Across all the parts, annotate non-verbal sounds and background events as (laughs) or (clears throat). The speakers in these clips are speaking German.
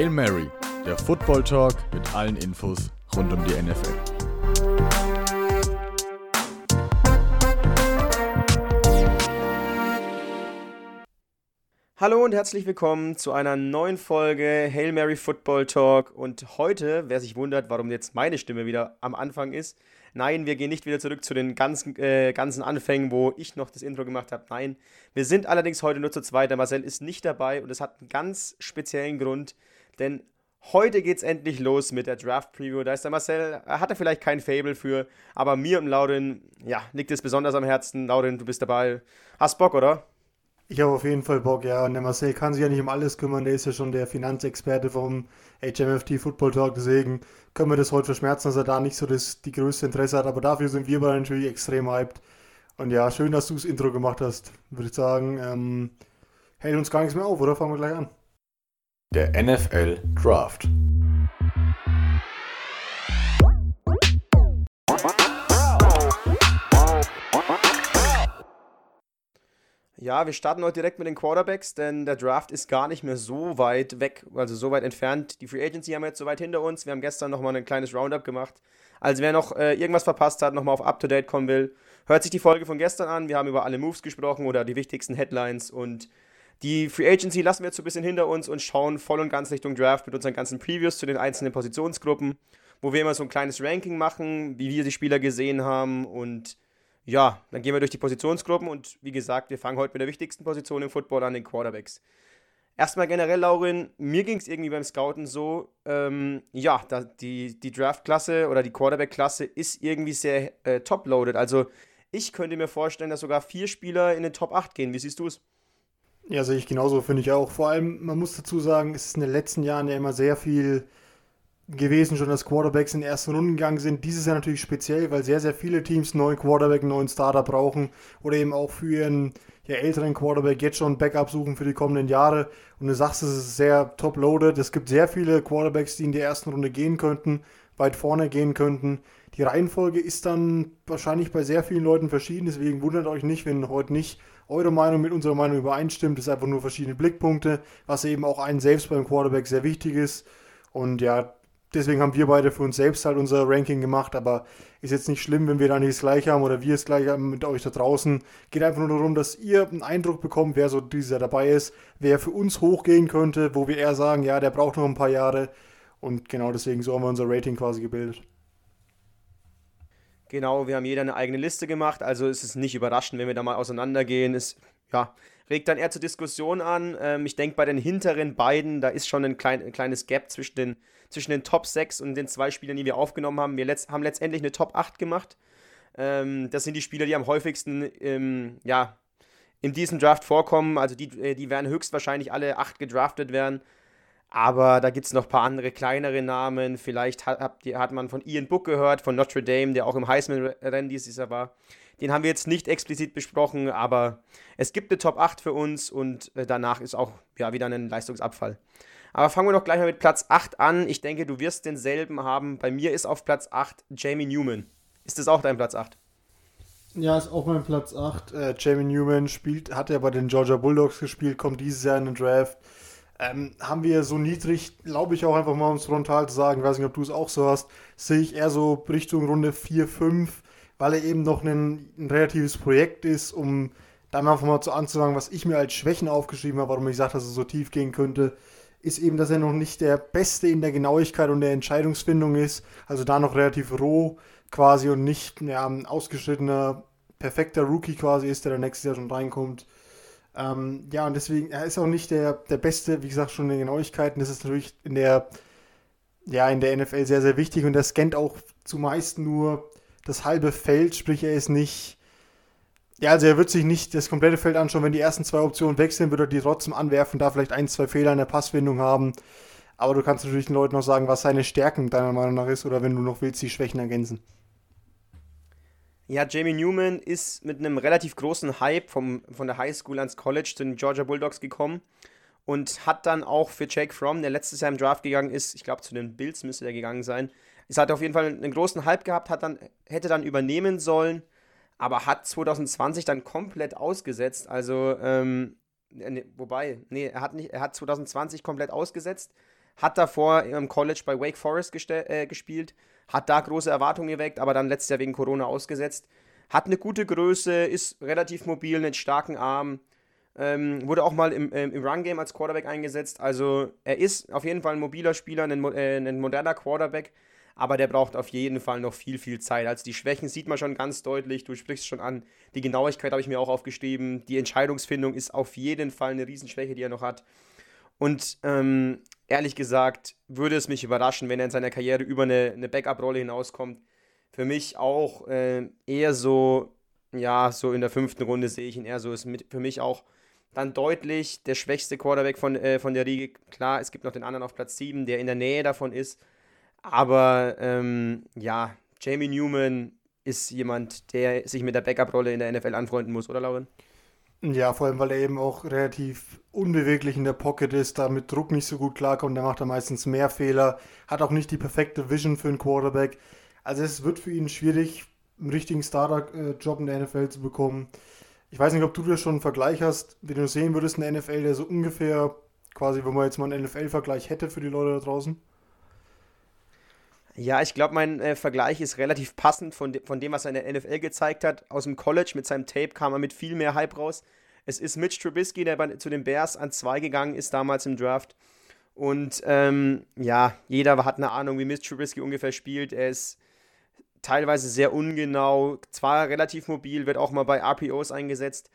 Hail Mary, der Football Talk mit allen Infos rund um die NFL. Hallo und herzlich willkommen zu einer neuen Folge Hail Mary Football Talk. Und heute, wer sich wundert, warum jetzt meine Stimme wieder am Anfang ist, nein, wir gehen nicht wieder zurück zu den ganzen, äh, ganzen Anfängen, wo ich noch das Intro gemacht habe. Nein, wir sind allerdings heute nur zu zweit. Der Marcel ist nicht dabei und es hat einen ganz speziellen Grund, denn heute geht es endlich los mit der Draft Preview. Da ist der Marcel, er hatte vielleicht kein Fable für, aber mir und Laurin, ja, liegt es besonders am Herzen. Laurin, du bist dabei. Hast Bock, oder? Ich habe auf jeden Fall Bock, ja. Und der Marcel kann sich ja nicht um alles kümmern. Der ist ja schon der Finanzexperte vom HMFT Football Talk. Deswegen können wir das heute verschmerzen, dass er da nicht so das, die größte Interesse hat. Aber dafür sind wir beide natürlich extrem hyped. Und ja, schön, dass du das Intro gemacht hast. Würde ich sagen, ähm, hält uns gar nichts mehr auf, oder? Fangen wir gleich an. Der NFL Draft. Ja, wir starten heute direkt mit den Quarterbacks, denn der Draft ist gar nicht mehr so weit weg, also so weit entfernt. Die Free Agency haben wir jetzt so weit hinter uns. Wir haben gestern nochmal ein kleines Roundup gemacht. Also wer noch äh, irgendwas verpasst hat, nochmal auf Up-to-Date kommen will, hört sich die Folge von gestern an. Wir haben über alle Moves gesprochen oder die wichtigsten Headlines und die Free Agency lassen wir jetzt so ein bisschen hinter uns und schauen voll und ganz Richtung Draft mit unseren ganzen Previews zu den einzelnen Positionsgruppen, wo wir immer so ein kleines Ranking machen, wie wir die Spieler gesehen haben und ja, dann gehen wir durch die Positionsgruppen und wie gesagt, wir fangen heute mit der wichtigsten Position im Football an, den Quarterbacks. Erstmal generell, Laurin, mir ging es irgendwie beim Scouten so, ähm, ja, da, die, die Draft-Klasse oder die Quarterback-Klasse ist irgendwie sehr äh, top-loaded. Also ich könnte mir vorstellen, dass sogar vier Spieler in den Top 8 gehen. Wie siehst du es? Ja, sehe ich genauso, finde ich auch. Vor allem, man muss dazu sagen, es ist in den letzten Jahren ja immer sehr viel gewesen, schon dass Quarterbacks in den ersten Runden gegangen sind. Dieses Jahr natürlich speziell, weil sehr, sehr viele Teams neuen Quarterback, neuen Starter brauchen oder eben auch für ihren ja, älteren Quarterback jetzt schon Backup suchen für die kommenden Jahre. Und du sagst, es ist sehr top-loaded. Es gibt sehr viele Quarterbacks, die in die ersten Runde gehen könnten, weit vorne gehen könnten. Die Reihenfolge ist dann wahrscheinlich bei sehr vielen Leuten verschieden, deswegen wundert euch nicht, wenn heute nicht eure Meinung mit unserer Meinung übereinstimmt. Das ist einfach nur verschiedene Blickpunkte, was eben auch einen selbst beim Quarterback sehr wichtig ist. Und ja, deswegen haben wir beide für uns selbst halt unser Ranking gemacht, aber ist jetzt nicht schlimm, wenn wir da nicht das gleiche haben oder wir es gleich haben mit euch da draußen. Geht einfach nur darum, dass ihr einen Eindruck bekommt, wer so dieser dabei ist, wer für uns hochgehen könnte, wo wir eher sagen, ja, der braucht noch ein paar Jahre. Und genau deswegen so haben wir unser Rating quasi gebildet. Genau, wir haben jeder eine eigene Liste gemacht, also ist es nicht überraschend, wenn wir da mal auseinandergehen. Es ja, regt dann eher zur Diskussion an. Ähm, ich denke, bei den hinteren beiden, da ist schon ein, klein, ein kleines Gap zwischen den, zwischen den Top 6 und den zwei Spielern, die wir aufgenommen haben. Wir letzt, haben letztendlich eine Top 8 gemacht. Ähm, das sind die Spieler, die am häufigsten ähm, ja, in diesem Draft vorkommen. Also die, äh, die werden höchstwahrscheinlich alle 8 gedraftet werden. Aber da gibt es noch ein paar andere kleinere Namen. Vielleicht hat, hat man von Ian Book gehört, von Notre Dame, der auch im Heisman-Rennen dieses Jahr war. Den haben wir jetzt nicht explizit besprochen, aber es gibt eine Top 8 für uns und äh, danach ist auch ja, wieder ein Leistungsabfall. Aber fangen wir doch gleich mal mit Platz 8 an. Ich denke, du wirst denselben haben. Bei mir ist auf Platz 8 Jamie Newman. Ist das auch dein Platz 8? Ja, ist auch mein Platz 8. Äh, Jamie Newman spielt, hat ja bei den Georgia Bulldogs gespielt, kommt dieses Jahr in den Draft. Ähm, haben wir so niedrig, glaube ich auch einfach mal, um es frontal zu sagen, weiß nicht, ob du es auch so hast, sehe ich eher so Richtung Runde 4, 5, weil er eben noch ein, ein relatives Projekt ist, um dann einfach mal zu anzufangen, was ich mir als Schwächen aufgeschrieben habe, warum ich sage, dass er so tief gehen könnte, ist eben, dass er noch nicht der Beste in der Genauigkeit und der Entscheidungsfindung ist, also da noch relativ roh quasi und nicht ja, ein ausgeschnittener, perfekter Rookie quasi ist, der dann nächstes Jahr schon reinkommt. Ähm, ja, und deswegen, er ist auch nicht der, der Beste, wie gesagt, schon in den Genauigkeiten. Das ist natürlich in der, ja, in der NFL sehr, sehr wichtig und er scannt auch zumeist nur das halbe Feld, sprich, er ist nicht. Ja, also er wird sich nicht das komplette Feld anschauen. Wenn die ersten zwei Optionen wechseln, wird er die trotzdem anwerfen, da vielleicht ein, zwei Fehler in der Passfindung haben. Aber du kannst natürlich den Leuten noch sagen, was seine Stärken deiner Meinung nach ist oder wenn du noch willst, die Schwächen ergänzen. Ja, Jamie Newman ist mit einem relativ großen Hype vom, von der High School ans College zu den Georgia Bulldogs gekommen und hat dann auch für Jake Fromm, der letztes Jahr im Draft gegangen ist, ich glaube zu den Bills müsste der gegangen sein, es hat auf jeden Fall einen großen Hype gehabt, hat dann, hätte dann übernehmen sollen, aber hat 2020 dann komplett ausgesetzt. Also, ähm, ne, wobei, nee, er hat, nicht, er hat 2020 komplett ausgesetzt, hat davor im College bei Wake Forest äh, gespielt, hat da große Erwartungen geweckt, aber dann letztes Jahr wegen Corona ausgesetzt. Hat eine gute Größe, ist relativ mobil, einen starken Arm. Ähm, wurde auch mal im, ähm, im Run-Game als Quarterback eingesetzt. Also er ist auf jeden Fall ein mobiler Spieler, ein, äh, ein moderner Quarterback, aber der braucht auf jeden Fall noch viel, viel Zeit. Also die Schwächen sieht man schon ganz deutlich, du sprichst schon an. Die Genauigkeit habe ich mir auch aufgeschrieben. Die Entscheidungsfindung ist auf jeden Fall eine Riesenschwäche, die er noch hat. Und ähm, ehrlich gesagt würde es mich überraschen, wenn er in seiner Karriere über eine, eine Backup-Rolle hinauskommt. Für mich auch äh, eher so, ja, so in der fünften Runde sehe ich ihn eher so. Ist mit, für mich auch dann deutlich der schwächste Quarterback von, äh, von der Riege. Klar, es gibt noch den anderen auf Platz 7, der in der Nähe davon ist. Aber ähm, ja, Jamie Newman ist jemand, der sich mit der Backup-Rolle in der NFL anfreunden muss, oder Lauren? Ja, vor allem, weil er eben auch relativ unbeweglich in der Pocket ist, da mit Druck nicht so gut klarkommt. Der macht da meistens mehr Fehler, hat auch nicht die perfekte Vision für einen Quarterback. Also es wird für ihn schwierig, einen richtigen Starter-Job in der NFL zu bekommen. Ich weiß nicht, ob du das schon einen Vergleich hast, wie du sehen würdest in der NFL, der so ungefähr, quasi, wenn man jetzt mal einen NFL-Vergleich hätte für die Leute da draußen. Ja, ich glaube, mein äh, Vergleich ist relativ passend von, de von dem, was er in der NFL gezeigt hat. Aus dem College mit seinem Tape kam er mit viel mehr Hype raus. Es ist Mitch Trubisky, der bei, zu den Bears an zwei gegangen ist damals im Draft. Und ähm, ja, jeder hat eine Ahnung, wie Mitch Trubisky ungefähr spielt. Er ist teilweise sehr ungenau, zwar relativ mobil, wird auch mal bei RPOs eingesetzt,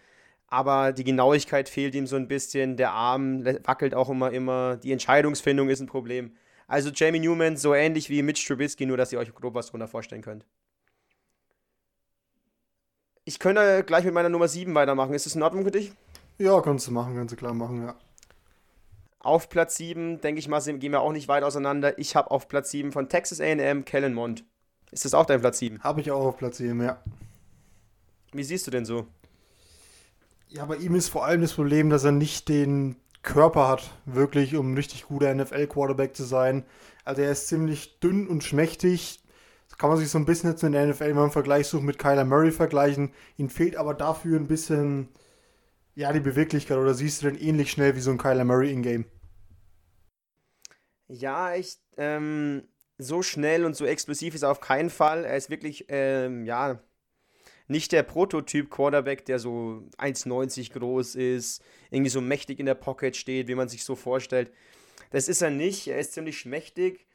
aber die Genauigkeit fehlt ihm so ein bisschen. Der Arm wackelt auch immer, immer. Die Entscheidungsfindung ist ein Problem. Also Jamie Newman so ähnlich wie Mitch Trubisky, nur dass ihr euch grob was drunter vorstellen könnt. Ich könnte gleich mit meiner Nummer 7 weitermachen. Ist das in Ordnung für dich? Ja, kannst du machen, kannst du klar machen, ja. Auf Platz 7, denke ich mal, gehen wir auch nicht weit auseinander. Ich habe auf Platz 7 von Texas AM Kellen Mond. Ist das auch dein Platz 7? Habe ich auch auf Platz 7, ja. Wie siehst du denn so? Ja, bei ihm ist vor allem das Problem, dass er nicht den Körper hat, wirklich, um ein richtig guter NFL-Quarterback zu sein. Also er ist ziemlich dünn und schmächtig. Das kann man sich so ein bisschen jetzt in der NFL, wenn man Vergleich sucht, mit Kyler Murray vergleichen. Ihm fehlt aber dafür ein bisschen, ja, die Beweglichkeit. Oder siehst du denn ähnlich schnell wie so ein Kyler Murray in-game? Ja, ich, ähm, so schnell und so explosiv ist er auf keinen Fall. Er ist wirklich, ähm, ja, nicht der Prototyp Quarterback, der so 1,90 groß ist, irgendwie so mächtig in der Pocket steht, wie man sich so vorstellt. Das ist er nicht. Er ist ziemlich schmächtig.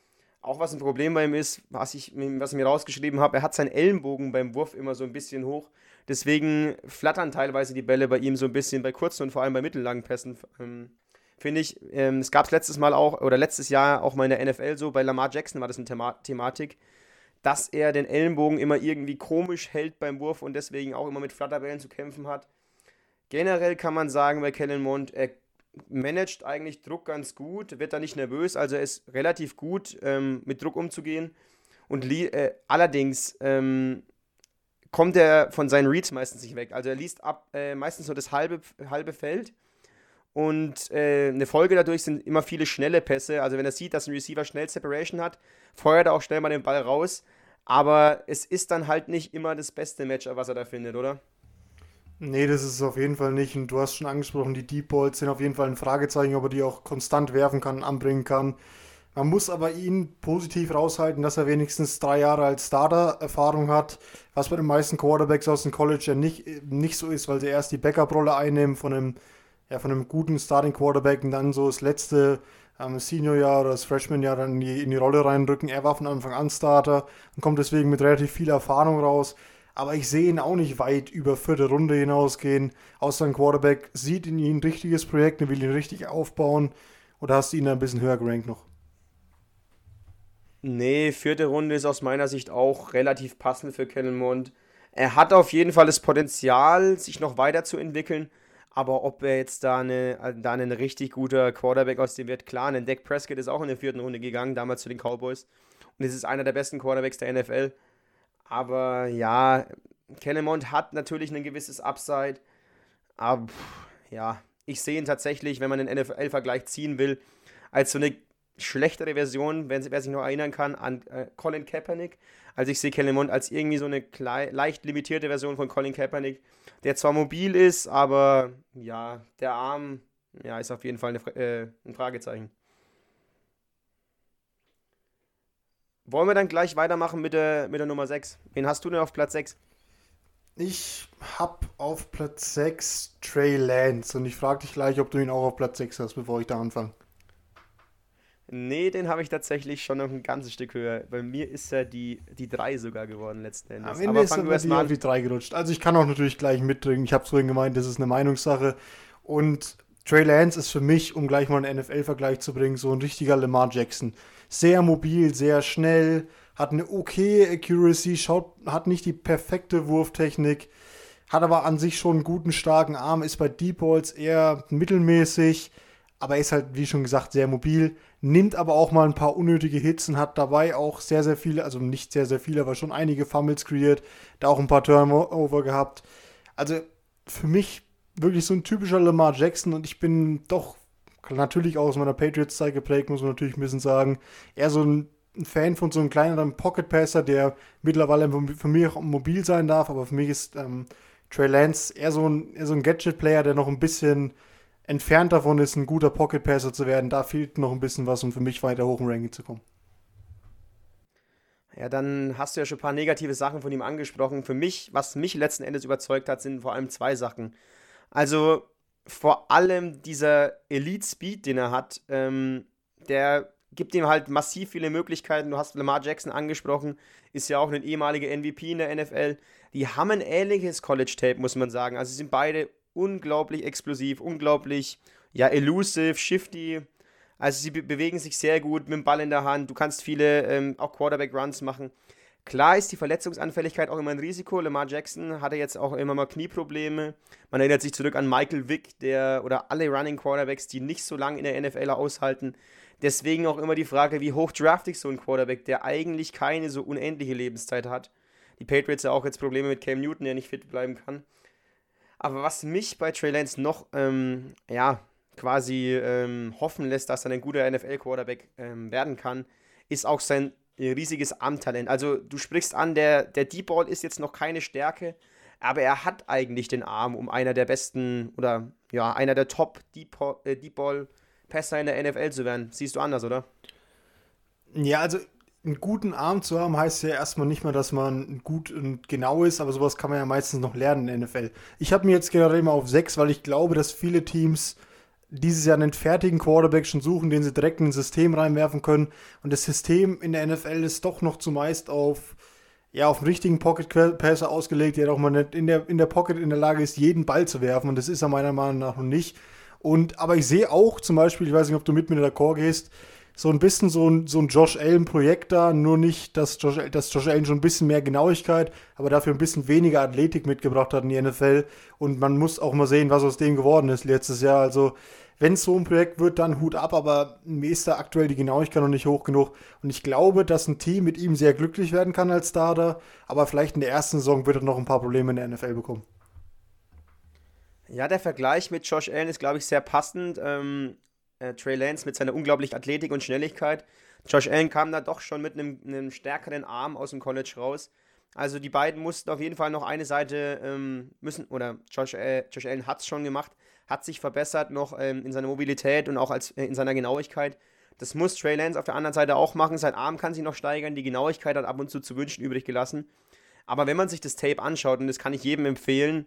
Auch was ein Problem bei ihm ist, was ich, was ich mir rausgeschrieben habe, er hat seinen Ellenbogen beim Wurf immer so ein bisschen hoch. Deswegen flattern teilweise die Bälle bei ihm so ein bisschen bei kurzen und vor allem bei mittellangen Pässen. Ähm, Finde ich, ähm, es gab es letztes Mal auch, oder letztes Jahr auch mal in der NFL so, bei Lamar Jackson war das eine Thema Thematik dass er den Ellenbogen immer irgendwie komisch hält beim Wurf und deswegen auch immer mit Flatterbällen zu kämpfen hat. Generell kann man sagen, bei Kellen Mond, er managt eigentlich Druck ganz gut, wird da nicht nervös, also er ist relativ gut ähm, mit Druck umzugehen. Und äh, allerdings ähm, kommt er von seinen Reads meistens nicht weg. Also er liest ab äh, meistens nur das halbe, halbe Feld. Und äh, eine Folge dadurch sind immer viele schnelle Pässe. Also wenn er sieht, dass ein Receiver schnell Separation hat, feuert er auch schnell mal den Ball raus. Aber es ist dann halt nicht immer das beste Match, was er da findet, oder? Nee, das ist es auf jeden Fall nicht. Und du hast schon angesprochen, die Deep Balls sind auf jeden Fall ein Fragezeichen, ob er die auch konstant werfen kann, anbringen kann. Man muss aber ihn positiv raushalten, dass er wenigstens drei Jahre als Starter Erfahrung hat, was bei den meisten Quarterbacks aus dem College ja nicht, nicht so ist, weil sie erst die Backup-Rolle einnehmen von einem, ja, von einem guten Starting Quarterback und dann so das letzte ähm, Senior-Jahr oder das Freshman-Jahr dann in die, in die Rolle reinrücken. Er war von Anfang an Starter und kommt deswegen mit relativ viel Erfahrung raus. Aber ich sehe ihn auch nicht weit über vierte Runde hinausgehen. Außer ein Quarterback sieht in ihm ein richtiges Projekt und will ihn richtig aufbauen. Oder hast du ihn ein bisschen höher gerankt noch? Nee, vierte Runde ist aus meiner Sicht auch relativ passend für Kennelmond. Er hat auf jeden Fall das Potenzial, sich noch weiterzuentwickeln. Aber ob er jetzt da, eine, da ein richtig guter Quarterback aus dem wird, klar, ein Dak Prescott ist auch in der vierten Runde gegangen, damals zu den Cowboys. Und es ist einer der besten Quarterbacks der NFL. Aber ja, Kellemont hat natürlich ein gewisses Upside. Aber ja, ich sehe ihn tatsächlich, wenn man einen NFL-Vergleich ziehen will, als so eine schlechtere Version, wenn, wer sich noch erinnern kann, an äh, Colin Kaepernick. Also ich sehe Kellemont als irgendwie so eine leicht limitierte Version von Colin Kaepernick, der zwar mobil ist, aber ja, der Arm ja, ist auf jeden Fall eine, äh, ein Fragezeichen. Wollen wir dann gleich weitermachen mit der, mit der Nummer 6? Wen hast du denn auf Platz 6? Ich habe auf Platz 6 Trey Lance und ich frage dich gleich, ob du ihn auch auf Platz 6 hast, bevor ich da anfange. Nee, den habe ich tatsächlich schon noch ein ganzes Stück höher. Bei mir ist er die, die 3 sogar geworden letzten Endes. Am Ende Aber wir erstmal an. die 3 gerutscht. Also ich kann auch natürlich gleich mitdrücken. Ich habe es vorhin gemeint, das ist eine Meinungssache. Und Trey Lance ist für mich, um gleich mal einen NFL-Vergleich zu bringen, so ein richtiger Lamar Jackson. Sehr mobil, sehr schnell, hat eine okay Accuracy, schaut, hat nicht die perfekte Wurftechnik, hat aber an sich schon einen guten, starken Arm, ist bei Deep Balls eher mittelmäßig, aber ist halt, wie schon gesagt, sehr mobil, nimmt aber auch mal ein paar unnötige Hits und hat dabei auch sehr, sehr viele, also nicht sehr, sehr viele, aber schon einige Fumbles kreiert, da auch ein paar Turnover gehabt. Also für mich wirklich so ein typischer Lamar Jackson und ich bin doch natürlich auch aus meiner Patriots-Zeit geprägt, muss man natürlich ein bisschen sagen. Eher so ein Fan von so einem kleineren Pocket Passer, der mittlerweile für mich auch mobil sein darf, aber für mich ist ähm, Trey Lance eher so ein, so ein Gadget-Player, der noch ein bisschen entfernt davon ist, ein guter Pocket Passer zu werden. Da fehlt noch ein bisschen was, um für mich weiter hoch im Ranking zu kommen. Ja, dann hast du ja schon ein paar negative Sachen von ihm angesprochen. Für mich, was mich letzten Endes überzeugt hat, sind vor allem zwei Sachen. Also vor allem dieser Elite Speed, den er hat, ähm, der gibt ihm halt massiv viele Möglichkeiten. Du hast Lamar Jackson angesprochen, ist ja auch ein ehemaliger MVP in der NFL. Die haben ein ähnliches College-Tape, muss man sagen. Also sie sind beide unglaublich explosiv, unglaublich, ja, elusive, shifty. Also sie be bewegen sich sehr gut mit dem Ball in der Hand. Du kannst viele ähm, auch Quarterback-Runs machen. Klar ist die Verletzungsanfälligkeit auch immer ein Risiko. Lamar Jackson hatte jetzt auch immer mal Knieprobleme. Man erinnert sich zurück an Michael Vick, der oder alle Running Quarterbacks, die nicht so lange in der NFL aushalten. Deswegen auch immer die Frage, wie hoch draft ich so einen Quarterback, der eigentlich keine so unendliche Lebenszeit hat. Die Patriots ja auch jetzt Probleme mit Cam Newton, der nicht fit bleiben kann. Aber was mich bei Trey Lance noch, ähm, ja, quasi ähm, hoffen lässt, dass er ein guter NFL-Quarterback ähm, werden kann, ist auch sein riesiges Armtalent. Also du sprichst an, der, der Deep Ball ist jetzt noch keine Stärke, aber er hat eigentlich den Arm, um einer der besten oder ja, einer der Top Deep, äh, Ball Pässer in der NFL zu werden. Siehst du anders, oder? Ja, also einen guten Arm zu haben, heißt ja erstmal nicht mehr, dass man gut und genau ist, aber sowas kann man ja meistens noch lernen in der NFL. Ich habe mir jetzt gerade immer auf 6, weil ich glaube, dass viele Teams dieses Jahr einen fertigen Quarterback schon suchen, den sie direkt in ein System reinwerfen können. Und das System in der NFL ist doch noch zumeist auf, ja, auf einen richtigen Pocket-Passer ausgelegt, der doch mal nicht in der, in der Pocket in der Lage ist, jeden Ball zu werfen. Und das ist er meiner Meinung nach noch nicht. Und, aber ich sehe auch zum Beispiel, ich weiß nicht, ob du mit mir d'accord gehst, so ein bisschen so ein, so ein Josh Allen-Projekt da, nur nicht, dass Josh, dass Josh Allen schon ein bisschen mehr Genauigkeit, aber dafür ein bisschen weniger Athletik mitgebracht hat in die NFL. Und man muss auch mal sehen, was aus dem geworden ist letztes Jahr. Also wenn es so ein Projekt wird, dann Hut ab, aber mir ist da aktuell die Genauigkeit noch nicht hoch genug. Und ich glaube, dass ein Team mit ihm sehr glücklich werden kann als Starter, aber vielleicht in der ersten Saison wird er noch ein paar Probleme in der NFL bekommen. Ja, der Vergleich mit Josh Allen ist, glaube ich, sehr passend. Ähm, äh, Trey Lance mit seiner unglaublichen Athletik und Schnelligkeit. Josh Allen kam da doch schon mit einem, stärkeren Arm aus dem College raus. Also die beiden mussten auf jeden Fall noch eine Seite ähm, müssen, oder Josh, äh, Josh Allen hat es schon gemacht, hat sich verbessert noch ähm, in seiner Mobilität und auch als, äh, in seiner Genauigkeit. Das muss Trey Lance auf der anderen Seite auch machen. Sein Arm kann sich noch steigern, die Genauigkeit hat ab und zu zu wünschen übrig gelassen. Aber wenn man sich das Tape anschaut, und das kann ich jedem empfehlen,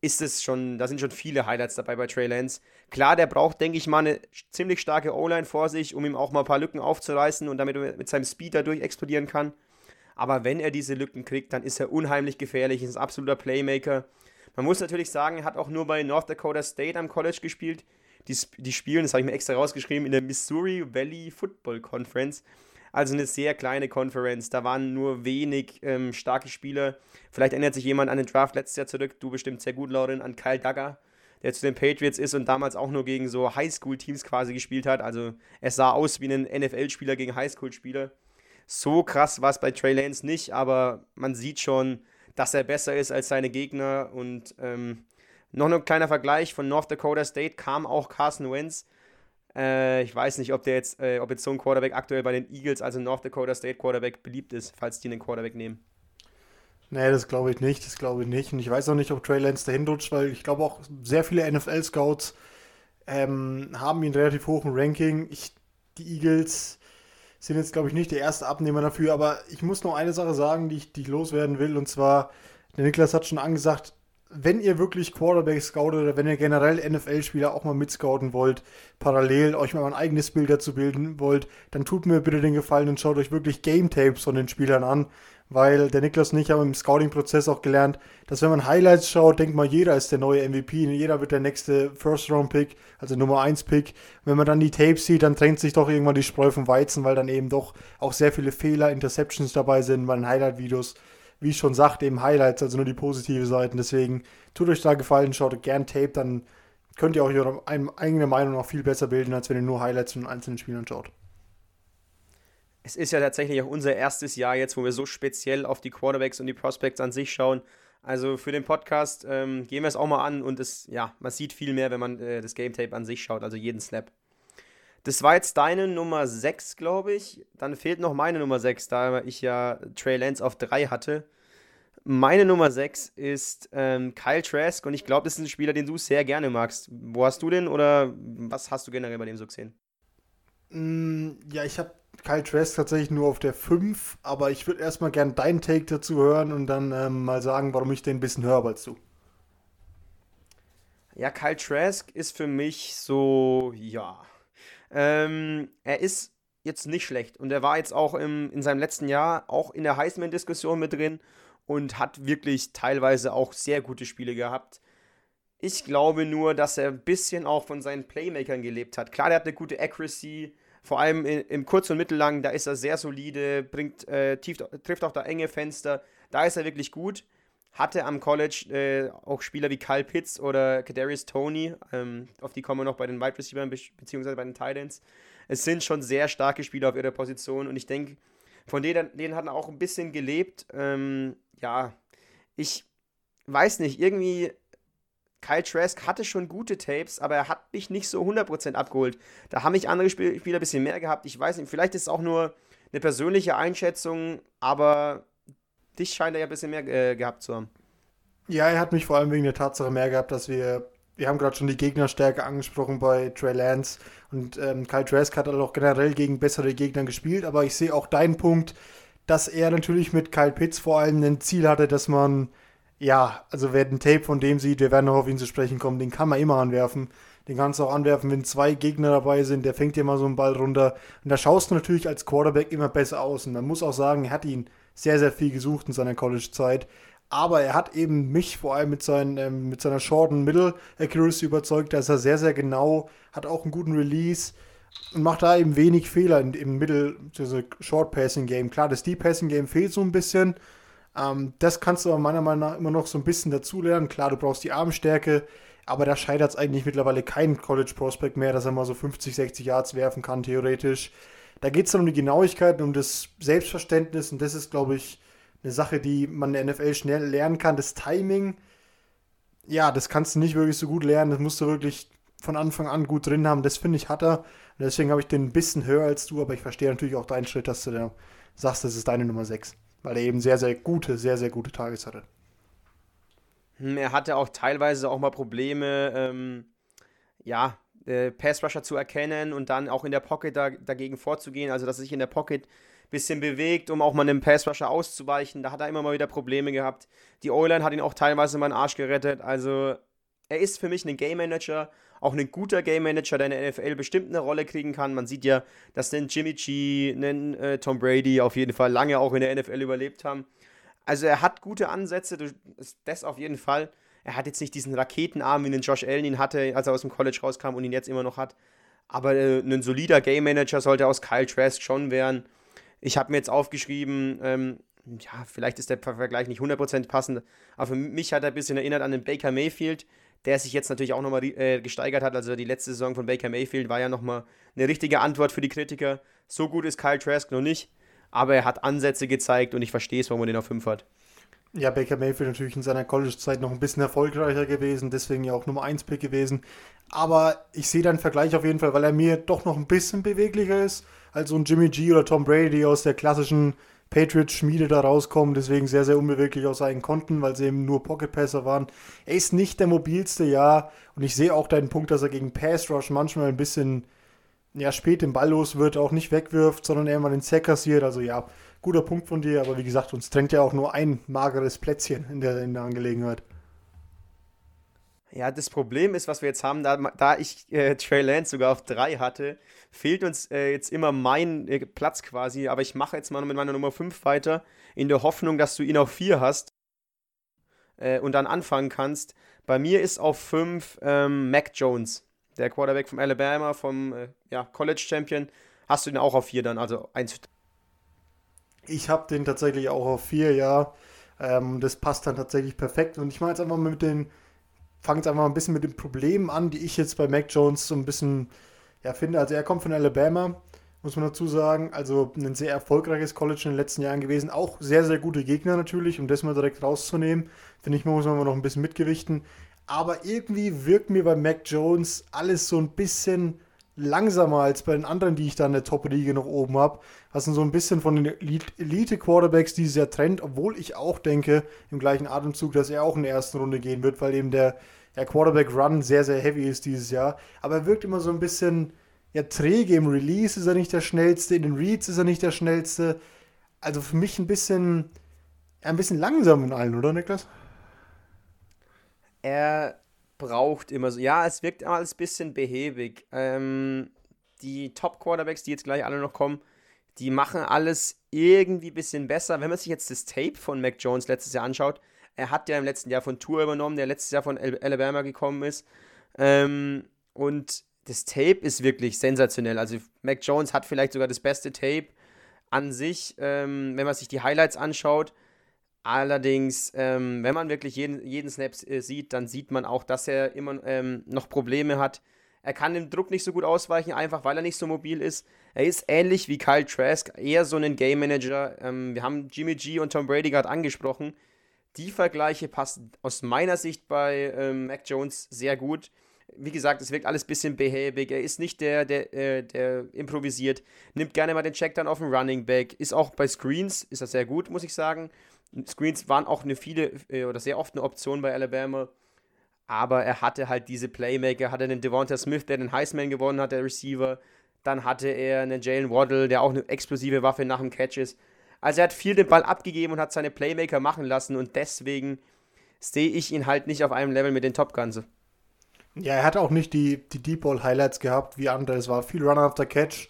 ist es schon, da sind schon viele Highlights dabei bei Trey Lance. Klar, der braucht, denke ich mal, eine ziemlich starke O-Line vor sich, um ihm auch mal ein paar Lücken aufzureißen und damit er mit seinem Speed dadurch explodieren kann. Aber wenn er diese Lücken kriegt, dann ist er unheimlich gefährlich, ist ein absoluter Playmaker. Man muss natürlich sagen, er hat auch nur bei North Dakota State am College gespielt. Die, die spielen, das habe ich mir extra rausgeschrieben, in der Missouri Valley Football Conference. Also eine sehr kleine Conference. Da waren nur wenig ähm, starke Spieler. Vielleicht erinnert sich jemand an den Draft letztes Jahr zurück. Du bestimmt sehr gut, Lauren, an Kyle Duggar, der zu den Patriots ist und damals auch nur gegen so Highschool-Teams quasi gespielt hat. Also es sah aus wie ein NFL-Spieler gegen Highschool-Spieler. So krass war es bei Trey Lance nicht, aber man sieht schon, dass er besser ist als seine Gegner. Und ähm, noch ein kleiner Vergleich von North Dakota State kam auch Carson Wentz äh, ich weiß nicht, ob der jetzt, äh, ob jetzt so ein Quarterback aktuell bei den Eagles, also North Dakota State Quarterback, beliebt ist, falls die einen Quarterback nehmen. Nee, das glaube ich nicht, das glaube ich nicht. Und ich weiß auch nicht, ob Trey Lance dahin rutscht, weil ich glaube auch sehr viele NFL-Scouts ähm, haben ihn relativ hoch im Ranking. Ich, die Eagles sind jetzt, glaube ich, nicht der erste Abnehmer dafür, aber ich muss noch eine Sache sagen, die ich, die ich loswerden will, und zwar, der Niklas hat schon angesagt, wenn ihr wirklich Quarterback scoutet oder wenn ihr generell NFL-Spieler auch mal mitscouten wollt, parallel euch mal ein eigenes Bild dazu bilden wollt, dann tut mir bitte den Gefallen und schaut euch wirklich Game-Tapes von den Spielern an, weil der Niklas und ich haben im Scouting-Prozess auch gelernt, dass wenn man Highlights schaut, denkt man, jeder ist der neue MVP, jeder wird der nächste First-Round-Pick, also Nummer 1-Pick. Wenn man dann die Tapes sieht, dann trennt sich doch irgendwann die Spreu vom Weizen, weil dann eben doch auch sehr viele Fehler, Interceptions dabei sind bei den Highlight-Videos. Wie ich schon sagte, eben Highlights, also nur die positive Seiten. Deswegen tut euch da Gefallen, schaut gern Tape, dann könnt ihr auch eure eigene Meinung noch viel besser bilden, als wenn ihr nur Highlights von einzelnen Spielern schaut es ist ja tatsächlich auch unser erstes Jahr jetzt, wo wir so speziell auf die Quarterbacks und die Prospects an sich schauen. Also für den Podcast ähm, gehen wir es auch mal an und es, ja, man sieht viel mehr, wenn man äh, das Game Tape an sich schaut, also jeden Snap. Das war jetzt deine Nummer 6, glaube ich. Dann fehlt noch meine Nummer 6, da ich ja Trey Lance auf 3 hatte. Meine Nummer 6 ist ähm, Kyle Trask und ich glaube, das ist ein Spieler, den du sehr gerne magst. Wo hast du den oder was hast du generell bei dem so gesehen? Mm, ja, ich habe Kyle Trask tatsächlich nur auf der 5, aber ich würde erstmal gern deinen Take dazu hören und dann ähm, mal sagen, warum ich den ein bisschen höher als du. Ja, Kyle Trask ist für mich so, ja. Ähm, er ist jetzt nicht schlecht und er war jetzt auch im, in seinem letzten Jahr auch in der Heisman-Diskussion mit drin und hat wirklich teilweise auch sehr gute Spiele gehabt. Ich glaube nur, dass er ein bisschen auch von seinen Playmakern gelebt hat. Klar, der hat eine gute Accuracy, vor allem in, im Kurz- und Mittellang, da ist er sehr solide, bringt, äh, tief, trifft auch da enge Fenster. Da ist er wirklich gut. Hatte am College äh, auch Spieler wie Kyle Pitts oder Kadarius Tony, ähm, auf die kommen wir noch bei den Wide Receivers beziehungsweise bei den Titans. Es sind schon sehr starke Spieler auf ihrer Position und ich denke, von denen, denen hat er auch ein bisschen gelebt. Ähm, ja, ich weiß nicht, irgendwie Kyle Trask hatte schon gute Tapes, aber er hat mich nicht so 100% abgeholt. Da haben mich andere Spiel Spieler ein bisschen mehr gehabt. Ich weiß nicht, vielleicht ist es auch nur eine persönliche Einschätzung, aber dich scheint er ja ein bisschen mehr äh, gehabt zu haben. Ja, er hat mich vor allem wegen der Tatsache mehr gehabt, dass wir, wir haben gerade schon die Gegnerstärke angesprochen bei Trey Lance und ähm, Kyle Trask hat halt auch generell gegen bessere Gegner gespielt, aber ich sehe auch deinen Punkt, dass er natürlich mit Kyle Pitts vor allem ein Ziel hatte, dass man ja, also wer ein Tape von dem sieht, wir werden noch auf ihn zu sprechen kommen, den kann man immer anwerfen. Den kannst du auch anwerfen, wenn zwei Gegner dabei sind, der fängt dir mal so einen Ball runter. Und da schaust du natürlich als Quarterback immer besser aus. Und man muss auch sagen, er hat ihn sehr, sehr viel gesucht in seiner College-Zeit. Aber er hat eben mich vor allem mit, seinen, ähm, mit seiner Short- und Middle-Accuracy überzeugt. Da ist er sehr, sehr genau, hat auch einen guten Release und macht da eben wenig Fehler im, im Middle, Short-Passing-Game. Klar, das Deep-Passing-Game fehlt so ein bisschen. Ähm, das kannst du aber meiner Meinung nach immer noch so ein bisschen dazulernen. Klar, du brauchst die Armstärke, aber da scheitert es eigentlich mittlerweile kein College Prospect mehr, dass er mal so 50, 60 Yards werfen kann, theoretisch. Da geht es dann um die Genauigkeit, um das Selbstverständnis und das ist, glaube ich, eine Sache, die man in der NFL schnell lernen kann. Das Timing, ja, das kannst du nicht wirklich so gut lernen. Das musst du wirklich von Anfang an gut drin haben. Das finde ich hat er. Und deswegen habe ich den ein bisschen höher als du, aber ich verstehe natürlich auch deinen Schritt, dass du da sagst, das ist deine Nummer 6 weil er eben sehr, sehr gute, sehr, sehr gute Tages hatte. Hm, er hatte auch teilweise auch mal Probleme, ähm, ja, äh, Pass-Rusher zu erkennen und dann auch in der Pocket da, dagegen vorzugehen, also dass er sich in der Pocket ein bisschen bewegt, um auch mal einem Pass-Rusher auszuweichen. Da hat er immer mal wieder Probleme gehabt. Die O-Line hat ihn auch teilweise mal den Arsch gerettet. Also er ist für mich ein Game Manager, auch ein guter Game Manager, der in der NFL bestimmt eine Rolle kriegen kann. Man sieht ja, dass ein Jimmy G, ein äh, Tom Brady auf jeden Fall lange auch in der NFL überlebt haben. Also er hat gute Ansätze, das auf jeden Fall. Er hat jetzt nicht diesen Raketenarm, wie den Josh Allen ihn hatte, als er aus dem College rauskam und ihn jetzt immer noch hat. Aber äh, ein solider Game Manager sollte aus Kyle Trask schon werden. Ich habe mir jetzt aufgeschrieben, ähm, ja, vielleicht ist der Vergleich nicht 100% passend, aber für mich hat er ein bisschen erinnert an den Baker Mayfield, der sich jetzt natürlich auch nochmal äh, gesteigert hat. Also die letzte Saison von Baker Mayfield war ja nochmal eine richtige Antwort für die Kritiker. So gut ist Kyle Trask noch nicht, aber er hat Ansätze gezeigt und ich verstehe es, warum er den auf 5 hat. Ja, Baker Mayfield natürlich in seiner College-Zeit noch ein bisschen erfolgreicher gewesen, deswegen ja auch Nummer 1 Pick gewesen. Aber ich sehe dann Vergleich auf jeden Fall, weil er mir doch noch ein bisschen beweglicher ist als so ein Jimmy G oder Tom Brady aus der klassischen Patriots-Schmiede da rauskommen, deswegen sehr, sehr unbeweglich aus seinen Konten, weil sie eben nur Pocket-Passer waren. Er ist nicht der mobilste, ja, und ich sehe auch deinen Punkt, dass er gegen Pass-Rush manchmal ein bisschen ja, spät den Ball los wird, auch nicht wegwirft, sondern mal den Sack kassiert. Also ja, guter Punkt von dir, aber wie gesagt, uns trennt ja auch nur ein mageres Plätzchen in der, in der Angelegenheit. Ja, das Problem ist, was wir jetzt haben, da, da ich äh, Trey Lance sogar auf drei hatte, fehlt uns äh, jetzt immer mein äh, Platz quasi. Aber ich mache jetzt mal mit meiner Nummer 5 weiter, in der Hoffnung, dass du ihn auf 4 hast äh, und dann anfangen kannst. Bei mir ist auf 5 ähm, Mac Jones, der Quarterback vom Alabama, vom äh, ja, College Champion. Hast du ihn auch auf 4 dann, also 1. Ich habe den tatsächlich auch auf 4, ja. Ähm, das passt dann tatsächlich perfekt. Und ich mache jetzt einfach mal mit den fange jetzt einfach mal ein bisschen mit den Problemen an, die ich jetzt bei Mac Jones so ein bisschen ja, finde. Also er kommt von Alabama, muss man dazu sagen. Also ein sehr erfolgreiches College in den letzten Jahren gewesen. Auch sehr, sehr gute Gegner natürlich, um das mal direkt rauszunehmen. Finde ich, muss man noch ein bisschen mitgewichten. Aber irgendwie wirkt mir bei Mac Jones alles so ein bisschen langsamer als bei den anderen, die ich da in der Top-Riege noch oben habe. Was so ein bisschen von den Elite-Quarterbacks dieses Jahr trennt, obwohl ich auch denke, im gleichen Atemzug, dass er auch in der ersten Runde gehen wird, weil eben der, der Quarterback-Run sehr, sehr heavy ist dieses Jahr. Aber er wirkt immer so ein bisschen ja, träge. Im Release ist er nicht der schnellste, in den Reads ist er nicht der schnellste. Also für mich ein bisschen, ja, ein bisschen langsam in allen, oder Niklas? Er braucht immer so. Ja, es wirkt immer alles ein bisschen behäbig. Ähm, die Top-Quarterbacks, die jetzt gleich alle noch kommen, die machen alles irgendwie ein bisschen besser. Wenn man sich jetzt das Tape von Mac Jones letztes Jahr anschaut, er hat ja im letzten Jahr von Tour übernommen, der letztes Jahr von Alabama gekommen ist. Ähm, und das Tape ist wirklich sensationell. Also Mac Jones hat vielleicht sogar das beste Tape an sich, ähm, wenn man sich die Highlights anschaut. Allerdings, ähm, wenn man wirklich jeden, jeden Snap äh, sieht, dann sieht man auch, dass er immer ähm, noch Probleme hat. Er kann dem Druck nicht so gut ausweichen, einfach weil er nicht so mobil ist. Er ist ähnlich wie Kyle Trask, eher so ein Game Manager. Ähm, wir haben Jimmy G und Tom Brady gerade angesprochen. Die Vergleiche passen aus meiner Sicht bei ähm, Mac Jones sehr gut. Wie gesagt, es wirkt alles ein bisschen behäbig. Er ist nicht der, der, äh, der improvisiert. Nimmt gerne mal den Check dann auf den Running Back. Ist auch bei Screens, ist das sehr gut, muss ich sagen. Screens waren auch eine viele äh, oder sehr oft eine Option bei Alabama. Aber er hatte halt diese Playmaker, hatte einen Devonta Smith, der den Heisman gewonnen hat, der Receiver. Dann hatte er einen Jalen Waddle, der auch eine explosive Waffe nach dem Catch ist. Also er hat viel den Ball abgegeben und hat seine Playmaker machen lassen und deswegen sehe ich ihn halt nicht auf einem Level mit den Top Guns. Ja, er hat auch nicht die, die Deep Ball Highlights gehabt wie andere. Es war viel Run after Catch.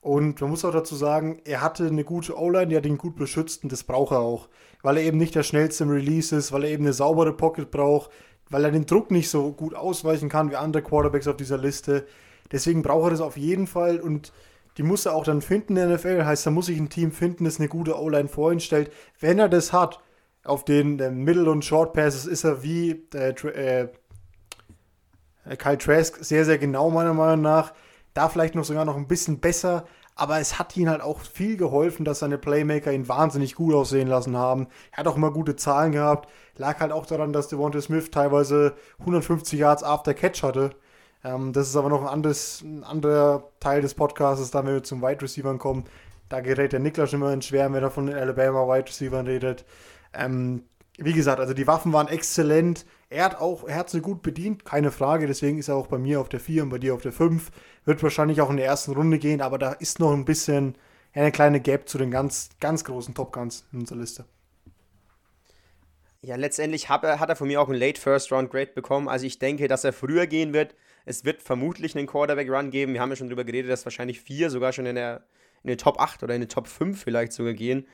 Und man muss auch dazu sagen, er hatte eine gute O-Line, die hat ihn gut beschützt und das braucht er auch. Weil er eben nicht der schnellste im Release ist, weil er eben eine saubere Pocket braucht, weil er den Druck nicht so gut ausweichen kann wie andere Quarterbacks auf dieser Liste. Deswegen braucht er das auf jeden Fall und die muss er auch dann finden in der NFL. Heißt, da muss sich ein Team finden, das eine gute O-Line vor ihn stellt. Wenn er das hat, auf den äh, Middle- und Short Passes ist er wie äh, äh, Kyle Trask sehr, sehr genau meiner Meinung nach. Da vielleicht noch sogar noch ein bisschen besser, aber es hat ihn halt auch viel geholfen, dass seine Playmaker ihn wahnsinnig gut aussehen lassen haben. Er hat auch immer gute Zahlen gehabt. Lag halt auch daran, dass Devonta Smith teilweise 150 Yards after Catch hatte. Ähm, das ist aber noch ein, anderes, ein anderer Teil des Podcasts, da wenn wir zum Wide Receivern kommen. Da gerät der Niklas immer in Schwärmen, wenn er von den Alabama Wide Receivern redet. Ähm, wie gesagt, also die Waffen waren exzellent. Er hat auch, er sie gut bedient, keine Frage. Deswegen ist er auch bei mir auf der 4 und bei dir auf der 5. Wird wahrscheinlich auch in der ersten Runde gehen, aber da ist noch ein bisschen eine kleine Gap zu den ganz, ganz großen Top Guns in unserer Liste. Ja, letztendlich hat er, hat er von mir auch einen Late First Round Grade bekommen. Also ich denke, dass er früher gehen wird. Es wird vermutlich einen Quarterback Run geben. Wir haben ja schon darüber geredet, dass wahrscheinlich vier sogar schon in der in den Top 8 oder in den Top 5 vielleicht sogar gehen.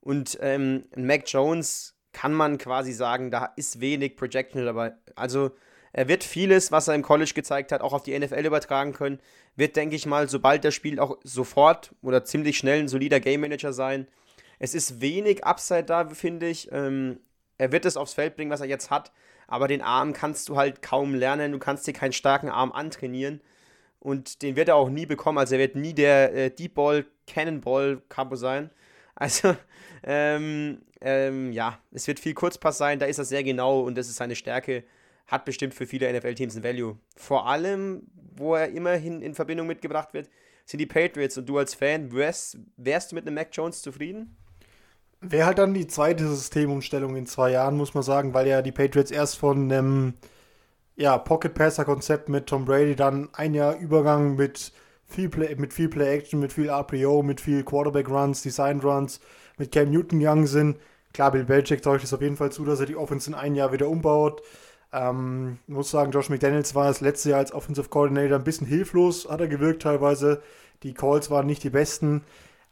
Und ähm, Mac Jones kann man quasi sagen, da ist wenig Projection dabei. Also er wird vieles, was er im College gezeigt hat, auch auf die NFL übertragen können. Wird, denke ich mal, sobald er spielt, auch sofort oder ziemlich schnell ein solider Game Manager sein. Es ist wenig Upside da, finde ich. Ähm, er wird es aufs Feld bringen, was er jetzt hat, aber den Arm kannst du halt kaum lernen. Du kannst dir keinen starken Arm antrainieren. Und den wird er auch nie bekommen. Also er wird nie der äh, Deep Ball, Cannonball Capo sein. (laughs) Also, ähm, ähm, ja, es wird viel Kurzpass sein, da ist er sehr genau und das ist seine Stärke. Hat bestimmt für viele NFL-Teams ein Value. Vor allem, wo er immerhin in Verbindung mitgebracht wird, sind die Patriots und du als Fan, wärst, wärst du mit einem Mac Jones zufrieden? Wäre halt dann die zweite Systemumstellung in zwei Jahren, muss man sagen, weil ja die Patriots erst von einem ja, Pocket Passer Konzept mit Tom Brady, dann ein Jahr Übergang mit viel Play, mit viel Play-Action, mit viel RPO, mit viel Quarterback-Runs, Design-Runs, mit Cam Newton gegangen sind. Klar, Bill Belichick täuscht es auf jeden Fall zu, dass er die Offense in einem Jahr wieder umbaut. Ähm, muss sagen, Josh McDaniels war das letzte Jahr als Offensive Coordinator ein bisschen hilflos, hat er gewirkt teilweise. Die Calls waren nicht die besten.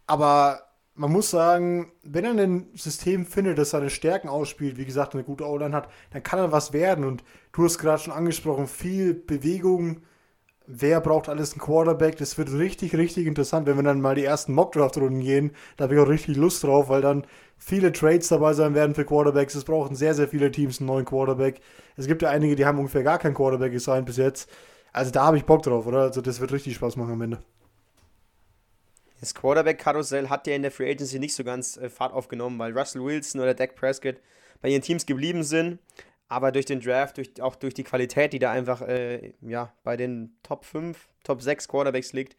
Aber man muss sagen, wenn er ein System findet, das seine Stärken ausspielt, wie gesagt, eine gute O-Line hat, dann kann er was werden. Und du hast gerade schon angesprochen, viel Bewegung. Wer braucht alles einen Quarterback? Das wird richtig, richtig interessant, wenn wir dann mal die ersten Mock-Draft-Runden gehen. Da habe ich auch richtig Lust drauf, weil dann viele Trades dabei sein werden für Quarterbacks. Es brauchen sehr, sehr viele Teams einen neuen Quarterback. Es gibt ja einige, die haben ungefähr gar keinen Quarterback gesigned bis jetzt. Also da habe ich Bock drauf, oder? Also das wird richtig Spaß machen am Ende. Das Quarterback-Karussell hat ja in der Free Agency nicht so ganz äh, Fahrt aufgenommen, weil Russell Wilson oder Dak Prescott bei ihren Teams geblieben sind. Aber durch den Draft, durch, auch durch die Qualität, die da einfach äh, ja, bei den Top 5, Top 6 Quarterbacks liegt,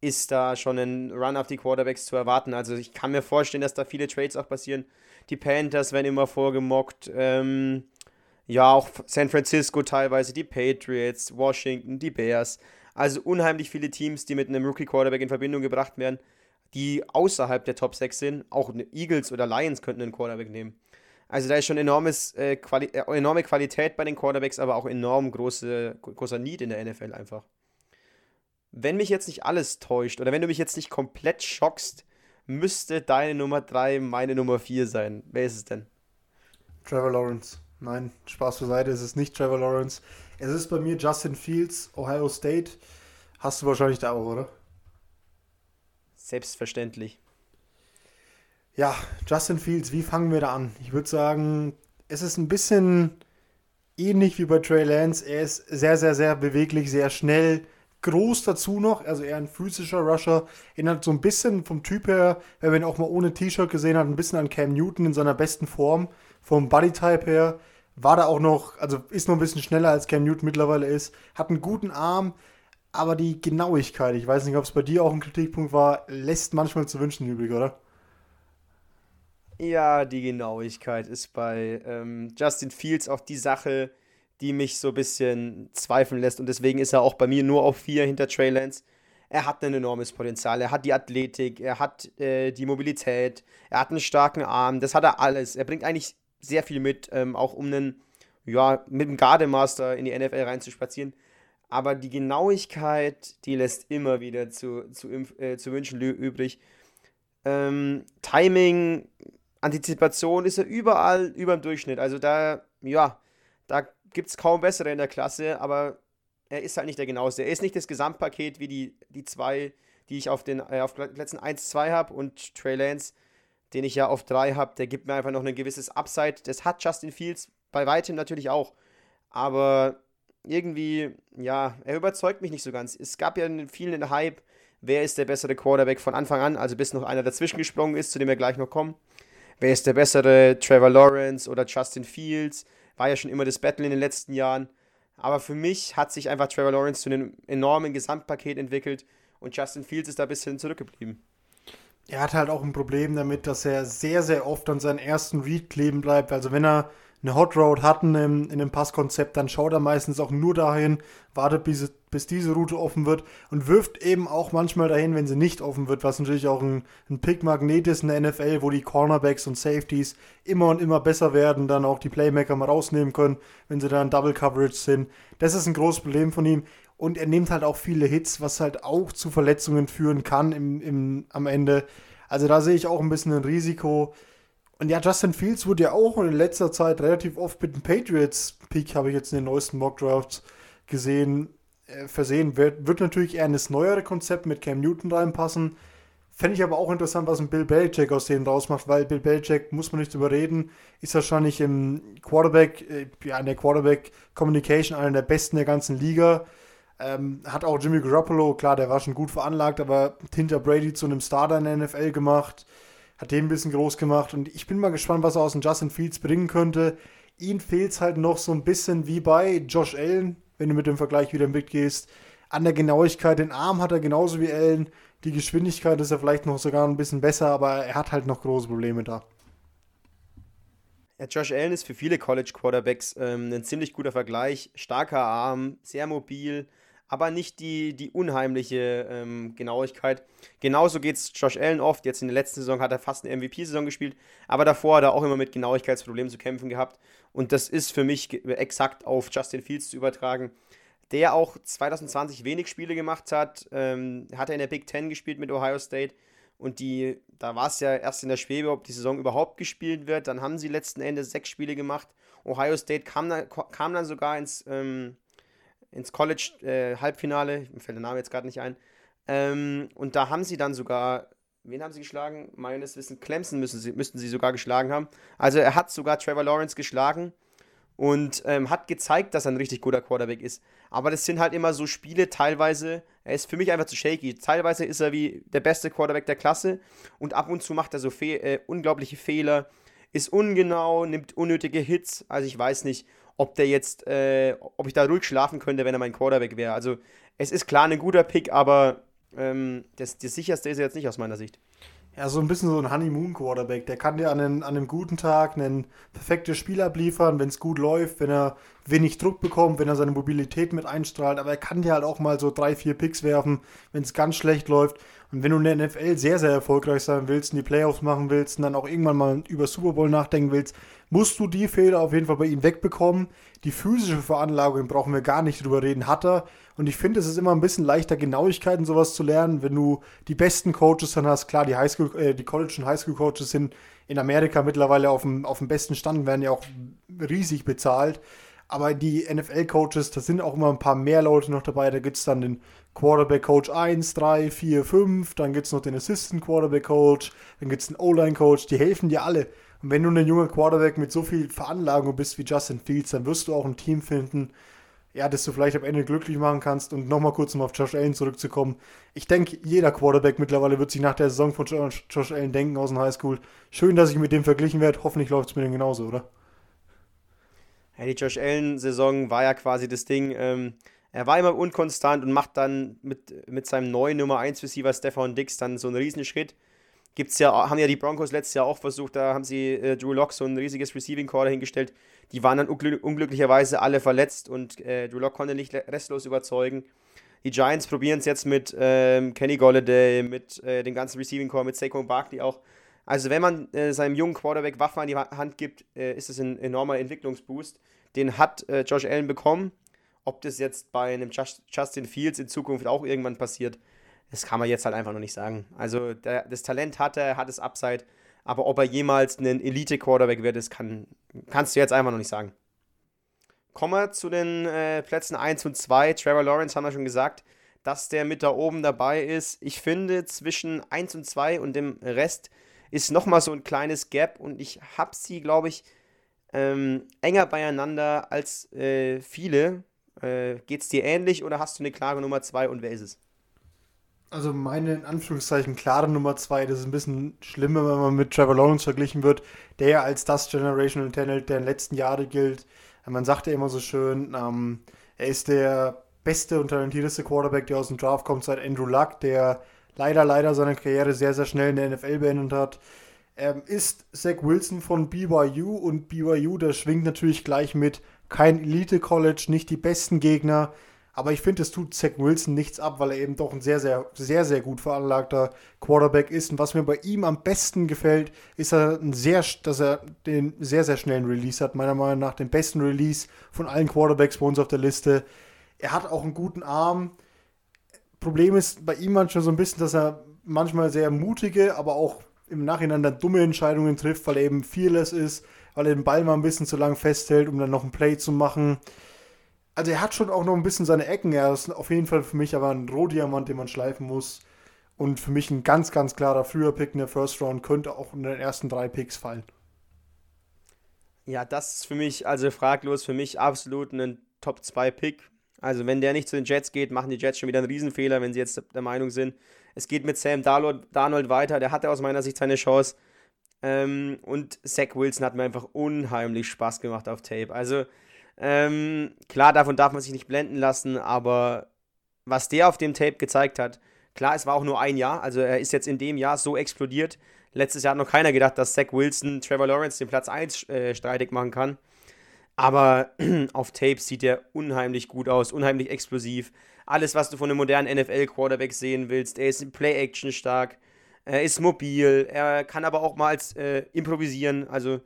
ist da schon ein Run auf die Quarterbacks zu erwarten. Also ich kann mir vorstellen, dass da viele Trades auch passieren. Die Panthers werden immer vorgemockt. Ähm, ja, auch San Francisco teilweise, die Patriots, Washington, die Bears. Also unheimlich viele Teams, die mit einem Rookie-Quarterback in Verbindung gebracht werden, die außerhalb der Top 6 sind. Auch Eagles oder Lions könnten einen Quarterback nehmen. Also da ist schon enormes, äh, Quali äh, enorme Qualität bei den Quarterbacks, aber auch enorm große, großer Need in der NFL einfach. Wenn mich jetzt nicht alles täuscht oder wenn du mich jetzt nicht komplett schockst, müsste deine Nummer 3 meine Nummer 4 sein. Wer ist es denn? Trevor Lawrence. Nein, Spaß beiseite, es ist nicht Trevor Lawrence. Es ist bei mir Justin Fields, Ohio State. Hast du wahrscheinlich da auch, oder? Selbstverständlich. Ja, Justin Fields, wie fangen wir da an? Ich würde sagen, es ist ein bisschen ähnlich wie bei Trey Lance. Er ist sehr, sehr, sehr beweglich, sehr schnell, groß dazu noch, also eher ein physischer Rusher. Erinnert so ein bisschen vom Typ her, wenn man ihn auch mal ohne T-Shirt gesehen hat, ein bisschen an Cam Newton in seiner besten Form, vom Bodytype her war da auch noch, also ist noch ein bisschen schneller als Cam Newton mittlerweile ist, hat einen guten Arm, aber die Genauigkeit, ich weiß nicht, ob es bei dir auch ein Kritikpunkt war, lässt manchmal zu wünschen übrig, oder? Ja, die Genauigkeit ist bei ähm, Justin Fields auch die Sache, die mich so ein bisschen zweifeln lässt und deswegen ist er auch bei mir nur auf vier hinter Trey Lance. Er hat ein enormes Potenzial, er hat die Athletik, er hat äh, die Mobilität, er hat einen starken Arm, das hat er alles. Er bringt eigentlich sehr viel mit, ähm, auch um einen, ja, mit dem Gardemaster in die NFL reinzuspazieren. Aber die Genauigkeit, die lässt immer wieder zu, zu, äh, zu wünschen übrig. Ähm, Timing, Antizipation ist er überall über dem Durchschnitt. Also da, ja, da gibt es kaum bessere in der Klasse, aber er ist halt nicht der genaueste. Er ist nicht das Gesamtpaket wie die, die zwei, die ich auf den äh, auf Plätzen 1, 2 habe und Trey Lance den ich ja auf 3 habe, der gibt mir einfach noch ein gewisses Upside. Das hat Justin Fields bei weitem natürlich auch. Aber irgendwie, ja, er überzeugt mich nicht so ganz. Es gab ja vielen Hype, wer ist der bessere Quarterback von Anfang an, also bis noch einer dazwischen gesprungen ist, zu dem wir gleich noch kommen. Wer ist der bessere, Trevor Lawrence oder Justin Fields? War ja schon immer das Battle in den letzten Jahren. Aber für mich hat sich einfach Trevor Lawrence zu einem enormen Gesamtpaket entwickelt und Justin Fields ist da ein bisschen zurückgeblieben er hat halt auch ein Problem damit, dass er sehr, sehr oft an seinen ersten Read kleben bleibt. Also wenn er eine Hot Road hat in in einem Passkonzept, dann schaut er meistens auch nur dahin, wartet bis, bis diese Route offen wird und wirft eben auch manchmal dahin, wenn sie nicht offen wird, was natürlich auch ein, ein Pick-Magnet ist in der NFL, wo die Cornerbacks und Safeties immer und immer besser werden, dann auch die Playmaker mal rausnehmen können, wenn sie dann Double Coverage sind. Das ist ein großes Problem von ihm. Und er nimmt halt auch viele Hits, was halt auch zu Verletzungen führen kann im, im, am Ende. Also da sehe ich auch ein bisschen ein Risiko. Und ja, Justin Fields wurde ja auch in letzter Zeit relativ oft mit dem Patriots-Pick, habe ich jetzt in den neuesten Mock-Drafts gesehen, äh, versehen. Wird, wird natürlich eher in das neuere Konzept mit Cam Newton reinpassen. Fände ich aber auch interessant, was ein Bill Belichick aus denen rausmacht, weil Bill Belichick, muss man nicht überreden, ist wahrscheinlich im Quarterback, äh, ja, in der Quarterback Communication einer der besten der ganzen Liga. Ähm, hat auch Jimmy Garoppolo, klar, der war schon gut veranlagt, aber hinter Brady zu einem Starter in der NFL gemacht. Hat den ein bisschen groß gemacht und ich bin mal gespannt, was er aus dem Justin Fields bringen könnte. Ihm fehlt es halt noch so ein bisschen wie bei Josh Allen, wenn du mit dem Vergleich wieder mitgehst. An der Genauigkeit, den Arm hat er genauso wie Allen. Die Geschwindigkeit ist er vielleicht noch sogar ein bisschen besser, aber er hat halt noch große Probleme da. Ja, Josh Allen ist für viele College Quarterbacks ähm, ein ziemlich guter Vergleich. Starker Arm, sehr mobil, aber nicht die, die unheimliche ähm, Genauigkeit. Genauso geht es Josh Allen oft. Jetzt in der letzten Saison hat er fast eine MVP-Saison gespielt, aber davor hat er auch immer mit Genauigkeitsproblemen zu kämpfen gehabt. Und das ist für mich exakt auf Justin Fields zu übertragen, der auch 2020 wenig Spiele gemacht hat. Ähm, hat er in der Big Ten gespielt mit Ohio State. Und die, da war es ja erst in der Schwebe, ob die Saison überhaupt gespielt wird. Dann haben sie letzten Endes sechs Spiele gemacht. Ohio State kam dann, kam dann sogar ins, ähm, ins College-Halbfinale. Äh, mir fällt der Name jetzt gerade nicht ein. Ähm, und da haben sie dann sogar, wen haben sie geschlagen? Meines Wissens Clemson müssen sie, müssten sie sogar geschlagen haben. Also er hat sogar Trevor Lawrence geschlagen und ähm, hat gezeigt, dass er ein richtig guter Quarterback ist. Aber das sind halt immer so Spiele, teilweise, er ist für mich einfach zu shaky. Teilweise ist er wie der beste Quarterback der Klasse und ab und zu macht er so fe äh, unglaubliche Fehler, ist ungenau, nimmt unnötige Hits. Also ich weiß nicht, ob der jetzt, äh, ob ich da ruhig schlafen könnte, wenn er mein Quarterback wäre. Also es ist klar ein guter Pick, aber ähm, das, das sicherste ist er jetzt nicht aus meiner Sicht. Ja, so ein bisschen so ein Honeymoon-Quarterback. Der kann dir an, einen, an einem guten Tag ein perfektes Spiel abliefern, wenn es gut läuft, wenn er wenig Druck bekommt, wenn er seine Mobilität mit einstrahlt. Aber er kann dir halt auch mal so drei, vier Picks werfen, wenn es ganz schlecht läuft. Und wenn du in der NFL sehr, sehr erfolgreich sein willst und die Playoffs machen willst und dann auch irgendwann mal über Super Bowl nachdenken willst, musst du die Fehler auf jeden Fall bei ihm wegbekommen. Die physische Veranlagung brauchen wir gar nicht drüber reden, hat er. Und ich finde, es ist immer ein bisschen leichter, Genauigkeiten sowas zu lernen, wenn du die besten Coaches dann hast. Klar, die Highschool, äh, die College- und Highschool-Coaches sind in Amerika mittlerweile auf dem, auf dem besten Stand, werden ja auch riesig bezahlt. Aber die NFL-Coaches, da sind auch immer ein paar mehr Leute noch dabei. Da gibt es dann den Quarterback-Coach 1, 3, 4, 5. Dann gibt es noch den Assistant-Quarterback-Coach. Dann gibt es den O-Line-Coach. Die helfen dir alle. Und wenn du ein junger Quarterback mit so viel Veranlagung bist wie Justin Fields, dann wirst du auch ein Team finden, ja, das du vielleicht am Ende glücklich machen kannst. Und nochmal kurz, um auf Josh Allen zurückzukommen. Ich denke, jeder Quarterback mittlerweile wird sich nach der Saison von Josh Allen denken aus dem Highschool. Schön, dass ich mit dem verglichen werde. Hoffentlich läuft es mir denn genauso, oder? Ja, die Josh Allen-Saison war ja quasi das Ding. Ähm, er war immer unkonstant und macht dann mit, mit seinem neuen Nummer 1 Receiver Stefan Dix dann so einen riesen Schritt. Gibt's ja, haben ja die Broncos letztes Jahr auch versucht, da haben sie äh, Drew Lock so ein riesiges Receiving Core dahingestellt. Die waren dann unglü unglücklicherweise alle verletzt und äh, Drew Lock konnte nicht restlos überzeugen. Die Giants probieren es jetzt mit ähm, Kenny Golladay, mit äh, dem ganzen Receiving Core, mit Saquon Barkley auch. Also wenn man äh, seinem jungen Quarterback Waffen an die Hand gibt, äh, ist es ein enormer Entwicklungsboost. Den hat äh, Josh Allen bekommen. Ob das jetzt bei einem Justin Fields in Zukunft auch irgendwann passiert, das kann man jetzt halt einfach noch nicht sagen. Also der, das Talent hat er, hat es Upside, aber ob er jemals ein Elite-Quarterback wird, das kann, kannst du jetzt einfach noch nicht sagen. Kommen wir zu den äh, Plätzen 1 und 2. Trevor Lawrence haben wir schon gesagt, dass der mit da oben dabei ist. Ich finde, zwischen 1 und 2 und dem Rest ist nochmal so ein kleines Gap und ich habe sie, glaube ich, ähm, enger beieinander als äh, viele. Äh, es dir ähnlich oder hast du eine klare Nummer 2 und wer ist es? Also meine in Anführungszeichen klare Nummer 2, das ist ein bisschen schlimmer, wenn man mit Trevor Lawrence verglichen wird, der ja als das Generational Talent der letzten Jahre gilt. Man sagt ja immer so schön, ähm, er ist der beste und talentierteste Quarterback, der aus dem Draft kommt, seit Andrew Luck, der leider, leider seine Karriere sehr, sehr schnell in der NFL beendet hat. Er ist Zach Wilson von BYU und BYU, der schwingt natürlich gleich mit kein Elite-College, nicht die besten Gegner. Aber ich finde, es tut Zach Wilson nichts ab, weil er eben doch ein sehr, sehr, sehr, sehr gut veranlagter Quarterback ist. Und was mir bei ihm am besten gefällt, ist, er sehr, dass er den sehr, sehr schnellen Release hat. Meiner Meinung nach den besten Release von allen Quarterbacks bei uns auf der Liste. Er hat auch einen guten Arm. Problem ist bei ihm manchmal so ein bisschen, dass er manchmal sehr mutige, aber auch im Nachhinein dann dumme Entscheidungen trifft, weil er eben fearless ist, weil er den Ball mal ein bisschen zu lang festhält, um dann noch ein Play zu machen. Also er hat schon auch noch ein bisschen seine Ecken. Er ist auf jeden Fall für mich aber ein Rohdiamant, den man schleifen muss. Und für mich ein ganz, ganz klarer früher Pick in der First Round könnte auch in den ersten drei Picks fallen. Ja, das ist für mich, also fraglos, für mich absolut ein Top 2 Pick. Also wenn der nicht zu den Jets geht, machen die Jets schon wieder einen Riesenfehler, wenn sie jetzt der Meinung sind, es geht mit Sam Darnold, weiter. Der hatte aus meiner Sicht seine Chance. Ähm, und Zach Wilson hat mir einfach unheimlich Spaß gemacht auf Tape. Also ähm, klar, davon darf man sich nicht blenden lassen, aber was der auf dem Tape gezeigt hat, klar, es war auch nur ein Jahr. Also er ist jetzt in dem Jahr so explodiert. Letztes Jahr hat noch keiner gedacht, dass Zach Wilson Trevor Lawrence den Platz 1 äh, streitig machen kann. Aber (clears throat) auf Tape sieht er unheimlich gut aus, unheimlich explosiv. alles, was du von einem modernen NFL-Quarterback sehen willst. Er ist in Play-Action stark, er ist mobil, er kann aber auch mal äh, improvisieren, also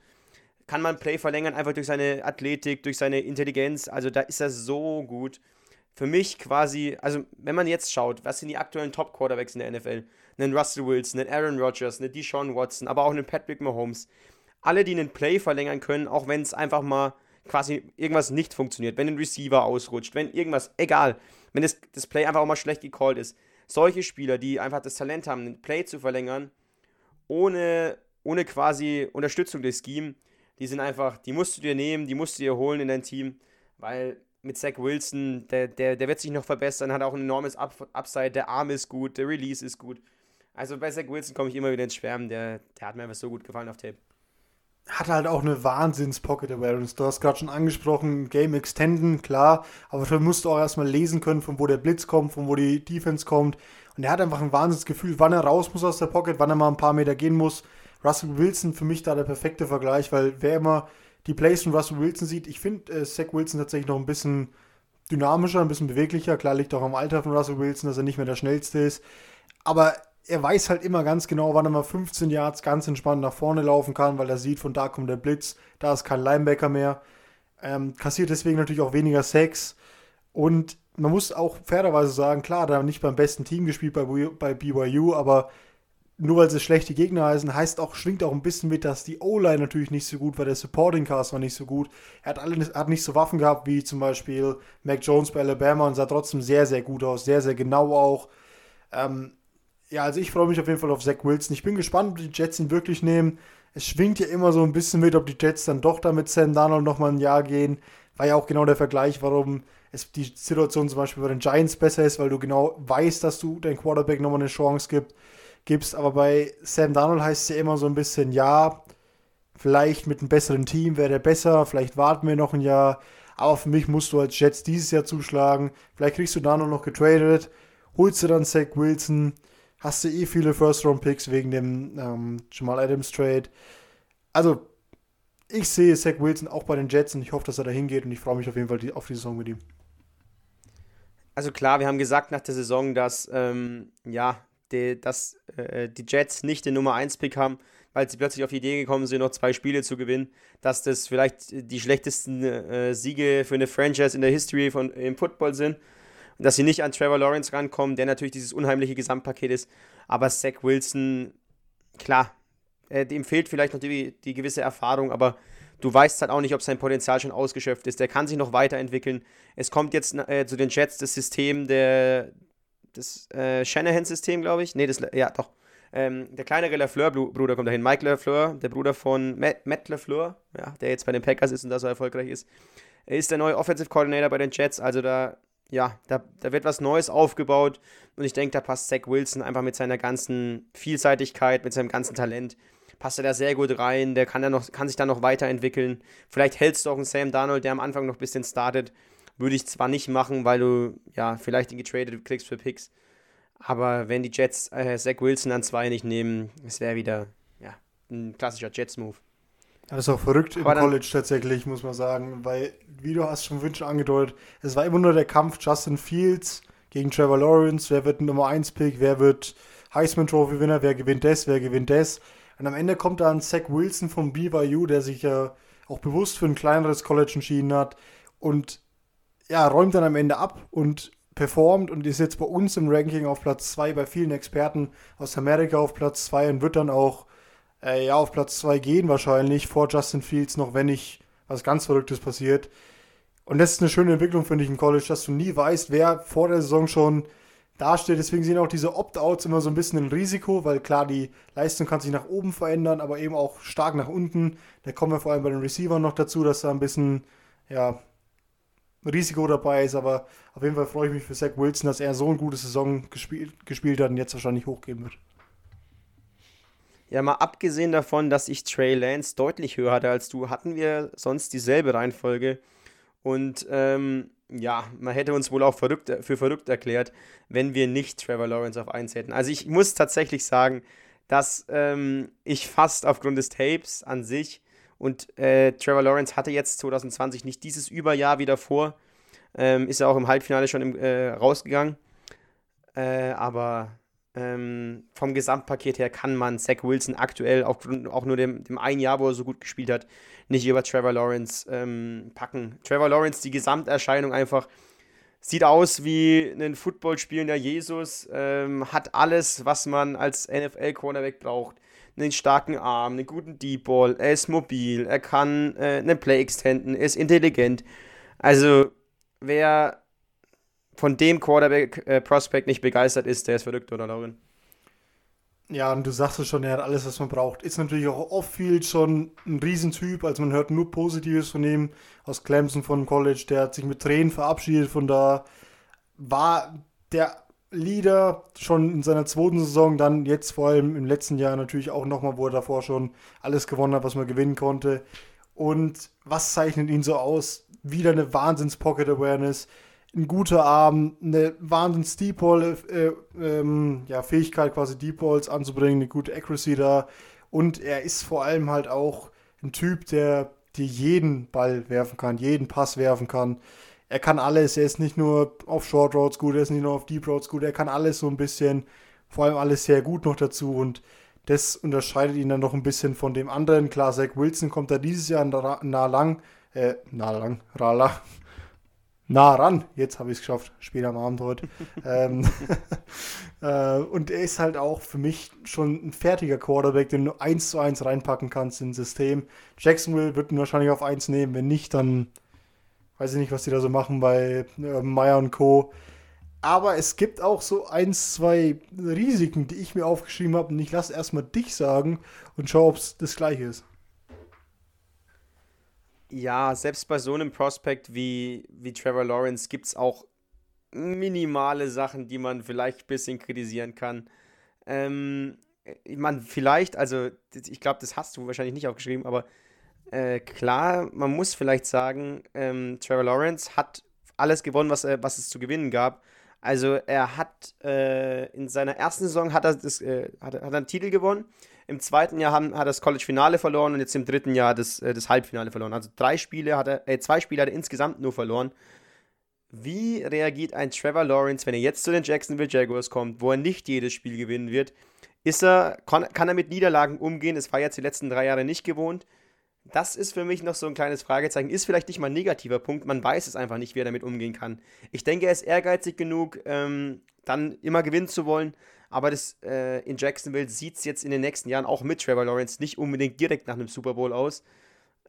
kann man Play verlängern, einfach durch seine Athletik, durch seine Intelligenz. Also da ist er so gut. Für mich quasi, also wenn man jetzt schaut, was sind die aktuellen Top-Quarterbacks in der NFL? Einen Russell Wilson, einen Aaron Rodgers, einen Deshaun Watson, aber auch einen Patrick Mahomes. Alle, die einen Play verlängern können, auch wenn es einfach mal quasi irgendwas nicht funktioniert, wenn ein Receiver ausrutscht, wenn irgendwas, egal, wenn das, das Play einfach auch mal schlecht gecallt ist. Solche Spieler, die einfach das Talent haben, einen Play zu verlängern, ohne, ohne quasi Unterstützung des Scheme, die sind einfach, die musst du dir nehmen, die musst du dir holen in dein Team, weil mit Zach Wilson, der, der, der wird sich noch verbessern, hat auch ein enormes Up Upside, der Arm ist gut, der Release ist gut. Also bei Zach Wilson komme ich immer wieder ins Schwärmen, der, der hat mir einfach so gut gefallen auf Tape. Hat halt auch eine Wahnsinns-Pocket-Awareness. Du hast gerade schon angesprochen, Game Extenden, klar, aber dafür musst du auch erstmal lesen können, von wo der Blitz kommt, von wo die Defense kommt. Und er hat einfach ein Wahnsinnsgefühl, wann er raus muss aus der Pocket, wann er mal ein paar Meter gehen muss. Russell Wilson für mich da der perfekte Vergleich, weil wer immer die Plays von Russell Wilson sieht, ich finde äh, Zach Wilson tatsächlich noch ein bisschen dynamischer, ein bisschen beweglicher. Klar liegt auch am Alter von Russell Wilson, dass er nicht mehr der schnellste ist. Aber er weiß halt immer ganz genau, wann er mal 15 Yards ganz entspannt nach vorne laufen kann, weil er sieht, von da kommt der Blitz, da ist kein Linebacker mehr. Ähm, kassiert deswegen natürlich auch weniger Sex. Und man muss auch fairerweise sagen, klar, da nicht beim besten Team gespielt bei, bei BYU, aber nur weil sie schlechte Gegner heißen, heißt auch, schwingt auch ein bisschen mit, dass die O-Line natürlich nicht so gut war, der Supporting Cast war nicht so gut. Er hat, alle, hat nicht so Waffen gehabt wie zum Beispiel Mac Jones bei Alabama und sah trotzdem sehr, sehr gut aus, sehr, sehr genau auch. Ähm, ja, also ich freue mich auf jeden Fall auf Zach Wilson. Ich bin gespannt, ob die Jets ihn wirklich nehmen. Es schwingt ja immer so ein bisschen mit, ob die Jets dann doch damit Sam Darnold nochmal ein Jahr gehen. War ja auch genau der Vergleich, warum es die Situation zum Beispiel bei den Giants besser ist, weil du genau weißt, dass du dein Quarterback nochmal eine Chance gibt gibst. Aber bei Sam Darnold heißt es ja immer so ein bisschen, ja, vielleicht mit einem besseren Team wäre der besser, vielleicht warten wir noch ein Jahr. Aber für mich musst du als Jets dieses Jahr zuschlagen. Vielleicht kriegst du Darnold noch getradet, holst du dann Zach Wilson, hast du eh viele First-Round-Picks wegen dem ähm, Jamal Adams Trade. Also, ich sehe Zach Wilson auch bei den Jets und ich hoffe, dass er da hingeht und ich freue mich auf jeden Fall auf die Saison mit ihm. Also klar, wir haben gesagt nach der Saison, dass ähm, ja, die, dass äh, die Jets nicht den Nummer 1 Pick haben, weil sie plötzlich auf die Idee gekommen sind, noch zwei Spiele zu gewinnen, dass das vielleicht die schlechtesten äh, Siege für eine Franchise in der History von, im Football sind. Dass sie nicht an Trevor Lawrence rankommen, der natürlich dieses unheimliche Gesamtpaket ist. Aber Zach Wilson, klar, äh, dem fehlt vielleicht noch die, die gewisse Erfahrung, aber du weißt halt auch nicht, ob sein Potenzial schon ausgeschöpft ist. Der kann sich noch weiterentwickeln. Es kommt jetzt äh, zu den Jets das System der, das äh, Shanahan-System, glaube ich. Nee, das, ja, doch. Ähm, der kleinere Lafleur-Bruder kommt dahin. Mike Lafleur, der Bruder von Matt, Matt Lafleur, ja, der jetzt bei den Packers ist und da so erfolgreich ist. Ist der neue Offensive Coordinator bei den Jets, also da, ja, da, da wird was Neues aufgebaut und ich denke, da passt Zach Wilson einfach mit seiner ganzen Vielseitigkeit, mit seinem ganzen Talent, passt er da sehr gut rein, der kann, da noch, kann sich da noch weiterentwickeln. Vielleicht hältst du auch einen Sam Darnold, der am Anfang noch ein bisschen startet, würde ich zwar nicht machen, weil du ja vielleicht ihn getradet kriegst für Picks. Aber wenn die Jets äh, Zach Wilson an zwei nicht nehmen, es wäre wieder ja, ein klassischer Jets-Move. Das ist auch verrückt im College tatsächlich, muss man sagen, weil, wie du hast schon Wünsche angedeutet, es war immer nur der Kampf Justin Fields gegen Trevor Lawrence, wer wird Nummer 1 Pick, wer wird Heisman Trophy Winner, wer gewinnt das, wer gewinnt das. Und am Ende kommt dann Zach Wilson vom BYU, der sich ja auch bewusst für ein kleineres College entschieden hat und ja, räumt dann am Ende ab und performt und ist jetzt bei uns im Ranking auf Platz 2, bei vielen Experten aus Amerika auf Platz 2 und wird dann auch äh, ja, auf Platz 2 gehen wahrscheinlich vor Justin Fields, noch wenn nicht was ganz Verrücktes passiert. Und das ist eine schöne Entwicklung, finde ich, im College, dass du nie weißt, wer vor der Saison schon dasteht. Deswegen sind auch diese Opt-outs immer so ein bisschen ein Risiko, weil klar, die Leistung kann sich nach oben verändern, aber eben auch stark nach unten. Da kommen wir vor allem bei den Receivern noch dazu, dass da ein bisschen, ja, Risiko dabei ist, aber auf jeden Fall freue ich mich für Zach Wilson, dass er so eine gute Saison gespielt, gespielt hat und jetzt wahrscheinlich hochgehen wird. Ja, mal abgesehen davon, dass ich Trey Lance deutlich höher hatte als du, hatten wir sonst dieselbe Reihenfolge. Und ähm, ja, man hätte uns wohl auch verrückt, für verrückt erklärt, wenn wir nicht Trevor Lawrence auf 1 hätten. Also ich muss tatsächlich sagen, dass ähm, ich fast aufgrund des Tapes an sich und äh, Trevor Lawrence hatte jetzt 2020 nicht dieses Überjahr wieder vor. Ähm, ist ja auch im Halbfinale schon im, äh, rausgegangen. Äh, aber ähm, vom Gesamtpaket her kann man Zach Wilson aktuell, auch, auch nur dem, dem ein Jahr, wo er so gut gespielt hat, nicht über Trevor Lawrence ähm, packen. Trevor Lawrence, die Gesamterscheinung einfach, sieht aus wie ein Football spielender Jesus, ähm, hat alles, was man als NFL-Cornerback braucht. Einen starken Arm, einen guten Deep Ball, er ist mobil, er kann äh, einen Play extenden, er ist intelligent. Also, wer von dem Quarterback-Prospect äh, nicht begeistert ist, der ist verrückt, oder Lauren? Ja, und du sagst es schon, er hat alles, was man braucht. Ist natürlich auch off-field schon ein Riesentyp, also man hört nur Positives von ihm aus Clemson von College. Der hat sich mit Tränen verabschiedet von da, war der Leader schon in seiner zweiten Saison, dann jetzt vor allem im letzten Jahr natürlich auch nochmal, wo er davor schon alles gewonnen hat, was man gewinnen konnte. Und was zeichnet ihn so aus? Wieder eine Wahnsinns-Pocket-Awareness ein guter Arm, eine wahnsinns Deep Ball, äh, ähm, ja, Fähigkeit quasi Deep Balls anzubringen, eine gute Accuracy da. Und er ist vor allem halt auch ein Typ, der dir jeden Ball werfen kann, jeden Pass werfen kann. Er kann alles, er ist nicht nur auf Short Roads gut, er ist nicht nur auf Deep Roads gut, er kann alles so ein bisschen, vor allem alles sehr gut noch dazu und das unterscheidet ihn dann noch ein bisschen von dem anderen. Klar, Zach Wilson kommt da dieses Jahr nah lang, äh, nah lang, Rala, nah ran. Jetzt habe ich es geschafft, später am Abend heute. ähm, (laughs) äh, und er ist halt auch für mich schon ein fertiger Quarterback, den du eins zu eins reinpacken kannst ins System. Jacksonville wird ihn wahrscheinlich auf eins nehmen. Wenn nicht, dann weiß ich nicht, was die da so machen bei äh, Meyer und Co. Aber es gibt auch so ein, zwei Risiken, die ich mir aufgeschrieben habe. Und ich lasse erstmal dich sagen und schau, ob es das gleiche ist. Ja, selbst bei so einem Prospect wie, wie Trevor Lawrence gibt es auch minimale Sachen, die man vielleicht ein bisschen kritisieren kann. Ähm, ich meine, vielleicht, also ich glaube, das hast du wahrscheinlich nicht aufgeschrieben, aber äh, klar, man muss vielleicht sagen, ähm, Trevor Lawrence hat alles gewonnen, was, äh, was es zu gewinnen gab. Also er hat äh, in seiner ersten Saison hat er, das, äh, hat, hat er einen Titel gewonnen. Im zweiten Jahr haben, hat er das College-Finale verloren und jetzt im dritten Jahr das, äh, das Halbfinale verloren. Also drei Spiele hat er, äh, zwei Spiele hat er insgesamt nur verloren. Wie reagiert ein Trevor Lawrence, wenn er jetzt zu den Jacksonville Jaguars kommt, wo er nicht jedes Spiel gewinnen wird? Ist er, kann, kann er mit Niederlagen umgehen? Das war jetzt die letzten drei Jahre nicht gewohnt. Das ist für mich noch so ein kleines Fragezeichen. Ist vielleicht nicht mal ein negativer Punkt. Man weiß es einfach nicht, wie er damit umgehen kann. Ich denke, er ist ehrgeizig genug, ähm, dann immer gewinnen zu wollen. Aber das, äh, in Jacksonville sieht es jetzt in den nächsten Jahren auch mit Trevor Lawrence nicht unbedingt direkt nach einem Super Bowl aus.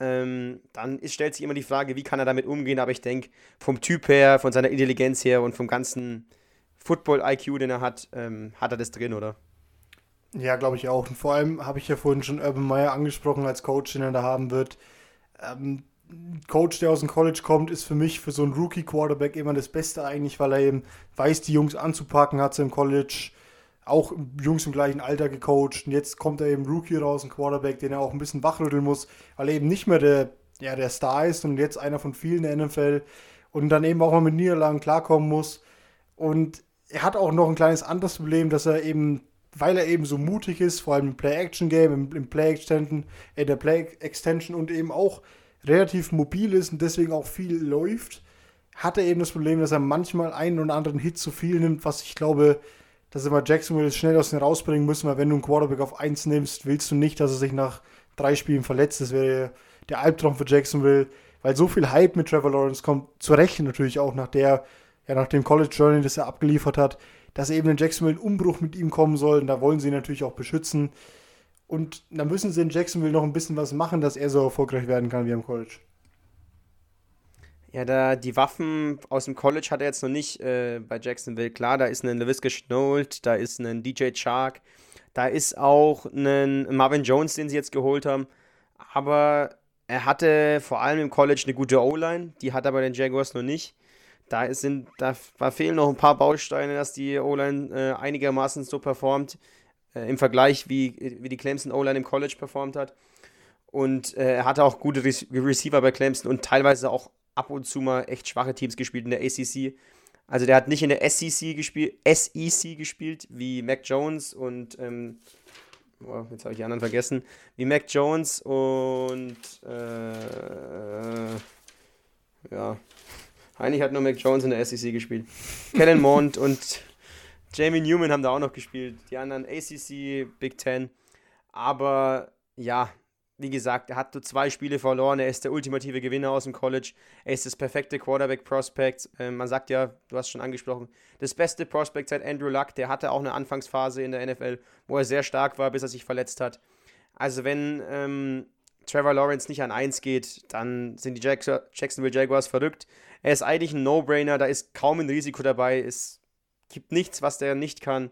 Ähm, dann ist, stellt sich immer die Frage, wie kann er damit umgehen. Aber ich denke, vom Typ her, von seiner Intelligenz her und vom ganzen Football-IQ, den er hat, ähm, hat er das drin, oder? Ja, glaube ich auch. Und vor allem habe ich ja vorhin schon Urban Meyer angesprochen als Coach, den er da haben wird. Ähm, Coach, der aus dem College kommt, ist für mich für so einen Rookie-Quarterback immer das Beste eigentlich, weil er eben weiß, die Jungs anzupacken, hat sie im College auch Jungs im gleichen Alter gecoacht und jetzt kommt er eben Rookie raus, ein Quarterback, den er auch ein bisschen wachrütteln muss, weil er eben nicht mehr der, ja, der Star ist und jetzt einer von vielen der NFL und dann eben auch mal mit Niederlagen klarkommen muss. Und er hat auch noch ein kleines anderes Problem, dass er eben, weil er eben so mutig ist, vor allem im Play-Action-Game, im, im Play-Extension, äh, der Play-Extension und eben auch relativ mobil ist und deswegen auch viel läuft, hat er eben das Problem, dass er manchmal einen oder anderen Hit zu viel nimmt, was ich glaube, dass immer Jacksonville schnell aus dem rausbringen müssen, weil wenn du einen Quarterback auf 1 nimmst, willst du nicht, dass er sich nach drei Spielen verletzt. Das wäre der Albtraum für Jacksonville, weil so viel Hype mit Trevor Lawrence kommt, zu Recht natürlich auch nach der, ja, nach dem College Journey, das er abgeliefert hat, dass eben in Jacksonville ein Umbruch mit ihm kommen soll. Und da wollen sie ihn natürlich auch beschützen. Und da müssen sie in Jacksonville noch ein bisschen was machen, dass er so erfolgreich werden kann wie am College. Ja, da die Waffen aus dem College hat er jetzt noch nicht äh, bei Jacksonville. Klar, da ist ein LaVisca Schnold, da ist ein DJ Chark, da ist auch ein Marvin Jones, den sie jetzt geholt haben. Aber er hatte vor allem im College eine gute O-Line, die hat er bei den Jaguars noch nicht. Da, sind, da, da fehlen noch ein paar Bausteine, dass die O-Line äh, einigermaßen so performt, äh, im Vergleich wie, wie die Clemson O-Line im College performt hat. Und äh, er hatte auch gute Re Receiver bei Clemson und teilweise auch ab und zu mal echt schwache Teams gespielt in der ACC. Also der hat nicht in der SEC gespielt, SEC gespielt, wie Mac Jones und ähm, oh, jetzt habe ich die anderen vergessen, wie Mac Jones und äh, ja, Eigentlich hat nur Mac Jones in der SEC gespielt. (laughs) Kellen Mond und Jamie Newman haben da auch noch gespielt. Die anderen ACC, Big Ten. Aber ja, wie gesagt, er hat nur zwei Spiele verloren. Er ist der ultimative Gewinner aus dem College. Er ist das perfekte Quarterback-Prospect. Ähm, man sagt ja, du hast schon angesprochen, das beste Prospect seit Andrew Luck. Der hatte auch eine Anfangsphase in der NFL, wo er sehr stark war, bis er sich verletzt hat. Also, wenn ähm, Trevor Lawrence nicht an 1 geht, dann sind die Jacksonville Jaguars verrückt. Er ist eigentlich ein No-Brainer, da ist kaum ein Risiko dabei. Es gibt nichts, was der nicht kann.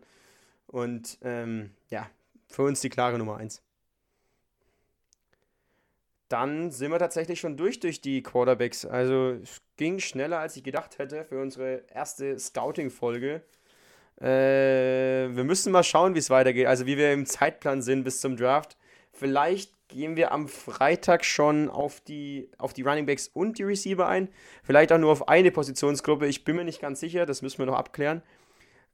Und ähm, ja, für uns die klare Nummer 1. Dann sind wir tatsächlich schon durch durch die Quarterbacks. Also es ging schneller, als ich gedacht hätte für unsere erste Scouting-Folge. Äh, wir müssen mal schauen, wie es weitergeht. Also wie wir im Zeitplan sind bis zum Draft. Vielleicht gehen wir am Freitag schon auf die, auf die Running Backs und die Receiver ein. Vielleicht auch nur auf eine Positionsgruppe. Ich bin mir nicht ganz sicher, das müssen wir noch abklären.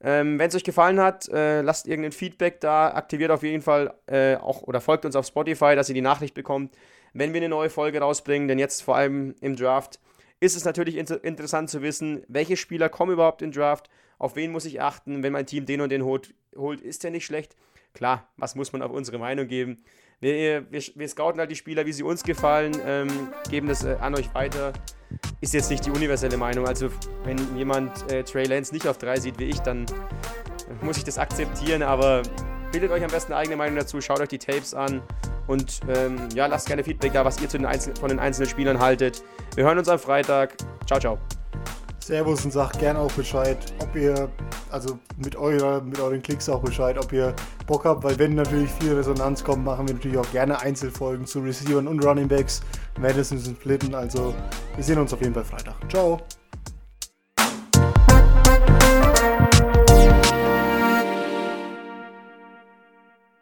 Ähm, Wenn es euch gefallen hat, äh, lasst irgendein Feedback da, aktiviert auf jeden Fall äh, auch oder folgt uns auf Spotify, dass ihr die Nachricht bekommt, wenn wir eine neue Folge rausbringen. Denn jetzt vor allem im Draft ist es natürlich inter interessant zu wissen, welche Spieler kommen überhaupt in Draft, auf wen muss ich achten, wenn mein Team den und den holt, holt ist der nicht schlecht. Klar, was muss man auf unsere Meinung geben? Wir, wir, wir scouten halt die Spieler, wie sie uns gefallen, ähm, geben das äh, an euch weiter. Ist jetzt nicht die universelle Meinung. Also, wenn jemand äh, Trey Lance nicht auf 3 sieht wie ich, dann muss ich das akzeptieren. Aber bildet euch am besten eine eigene Meinung dazu, schaut euch die Tapes an und ähm, ja, lasst gerne Feedback da, was ihr den von den einzelnen Spielern haltet. Wir hören uns am Freitag. Ciao, ciao. Servus und sagt gerne auch Bescheid, ob ihr, also mit, eurer, mit euren Klicks auch Bescheid, ob ihr Bock habt, weil wenn natürlich viel Resonanz kommt, machen wir natürlich auch gerne Einzelfolgen zu Receivern und Running Backs, Madison und Splitten, also wir sehen uns auf jeden Fall Freitag. Ciao!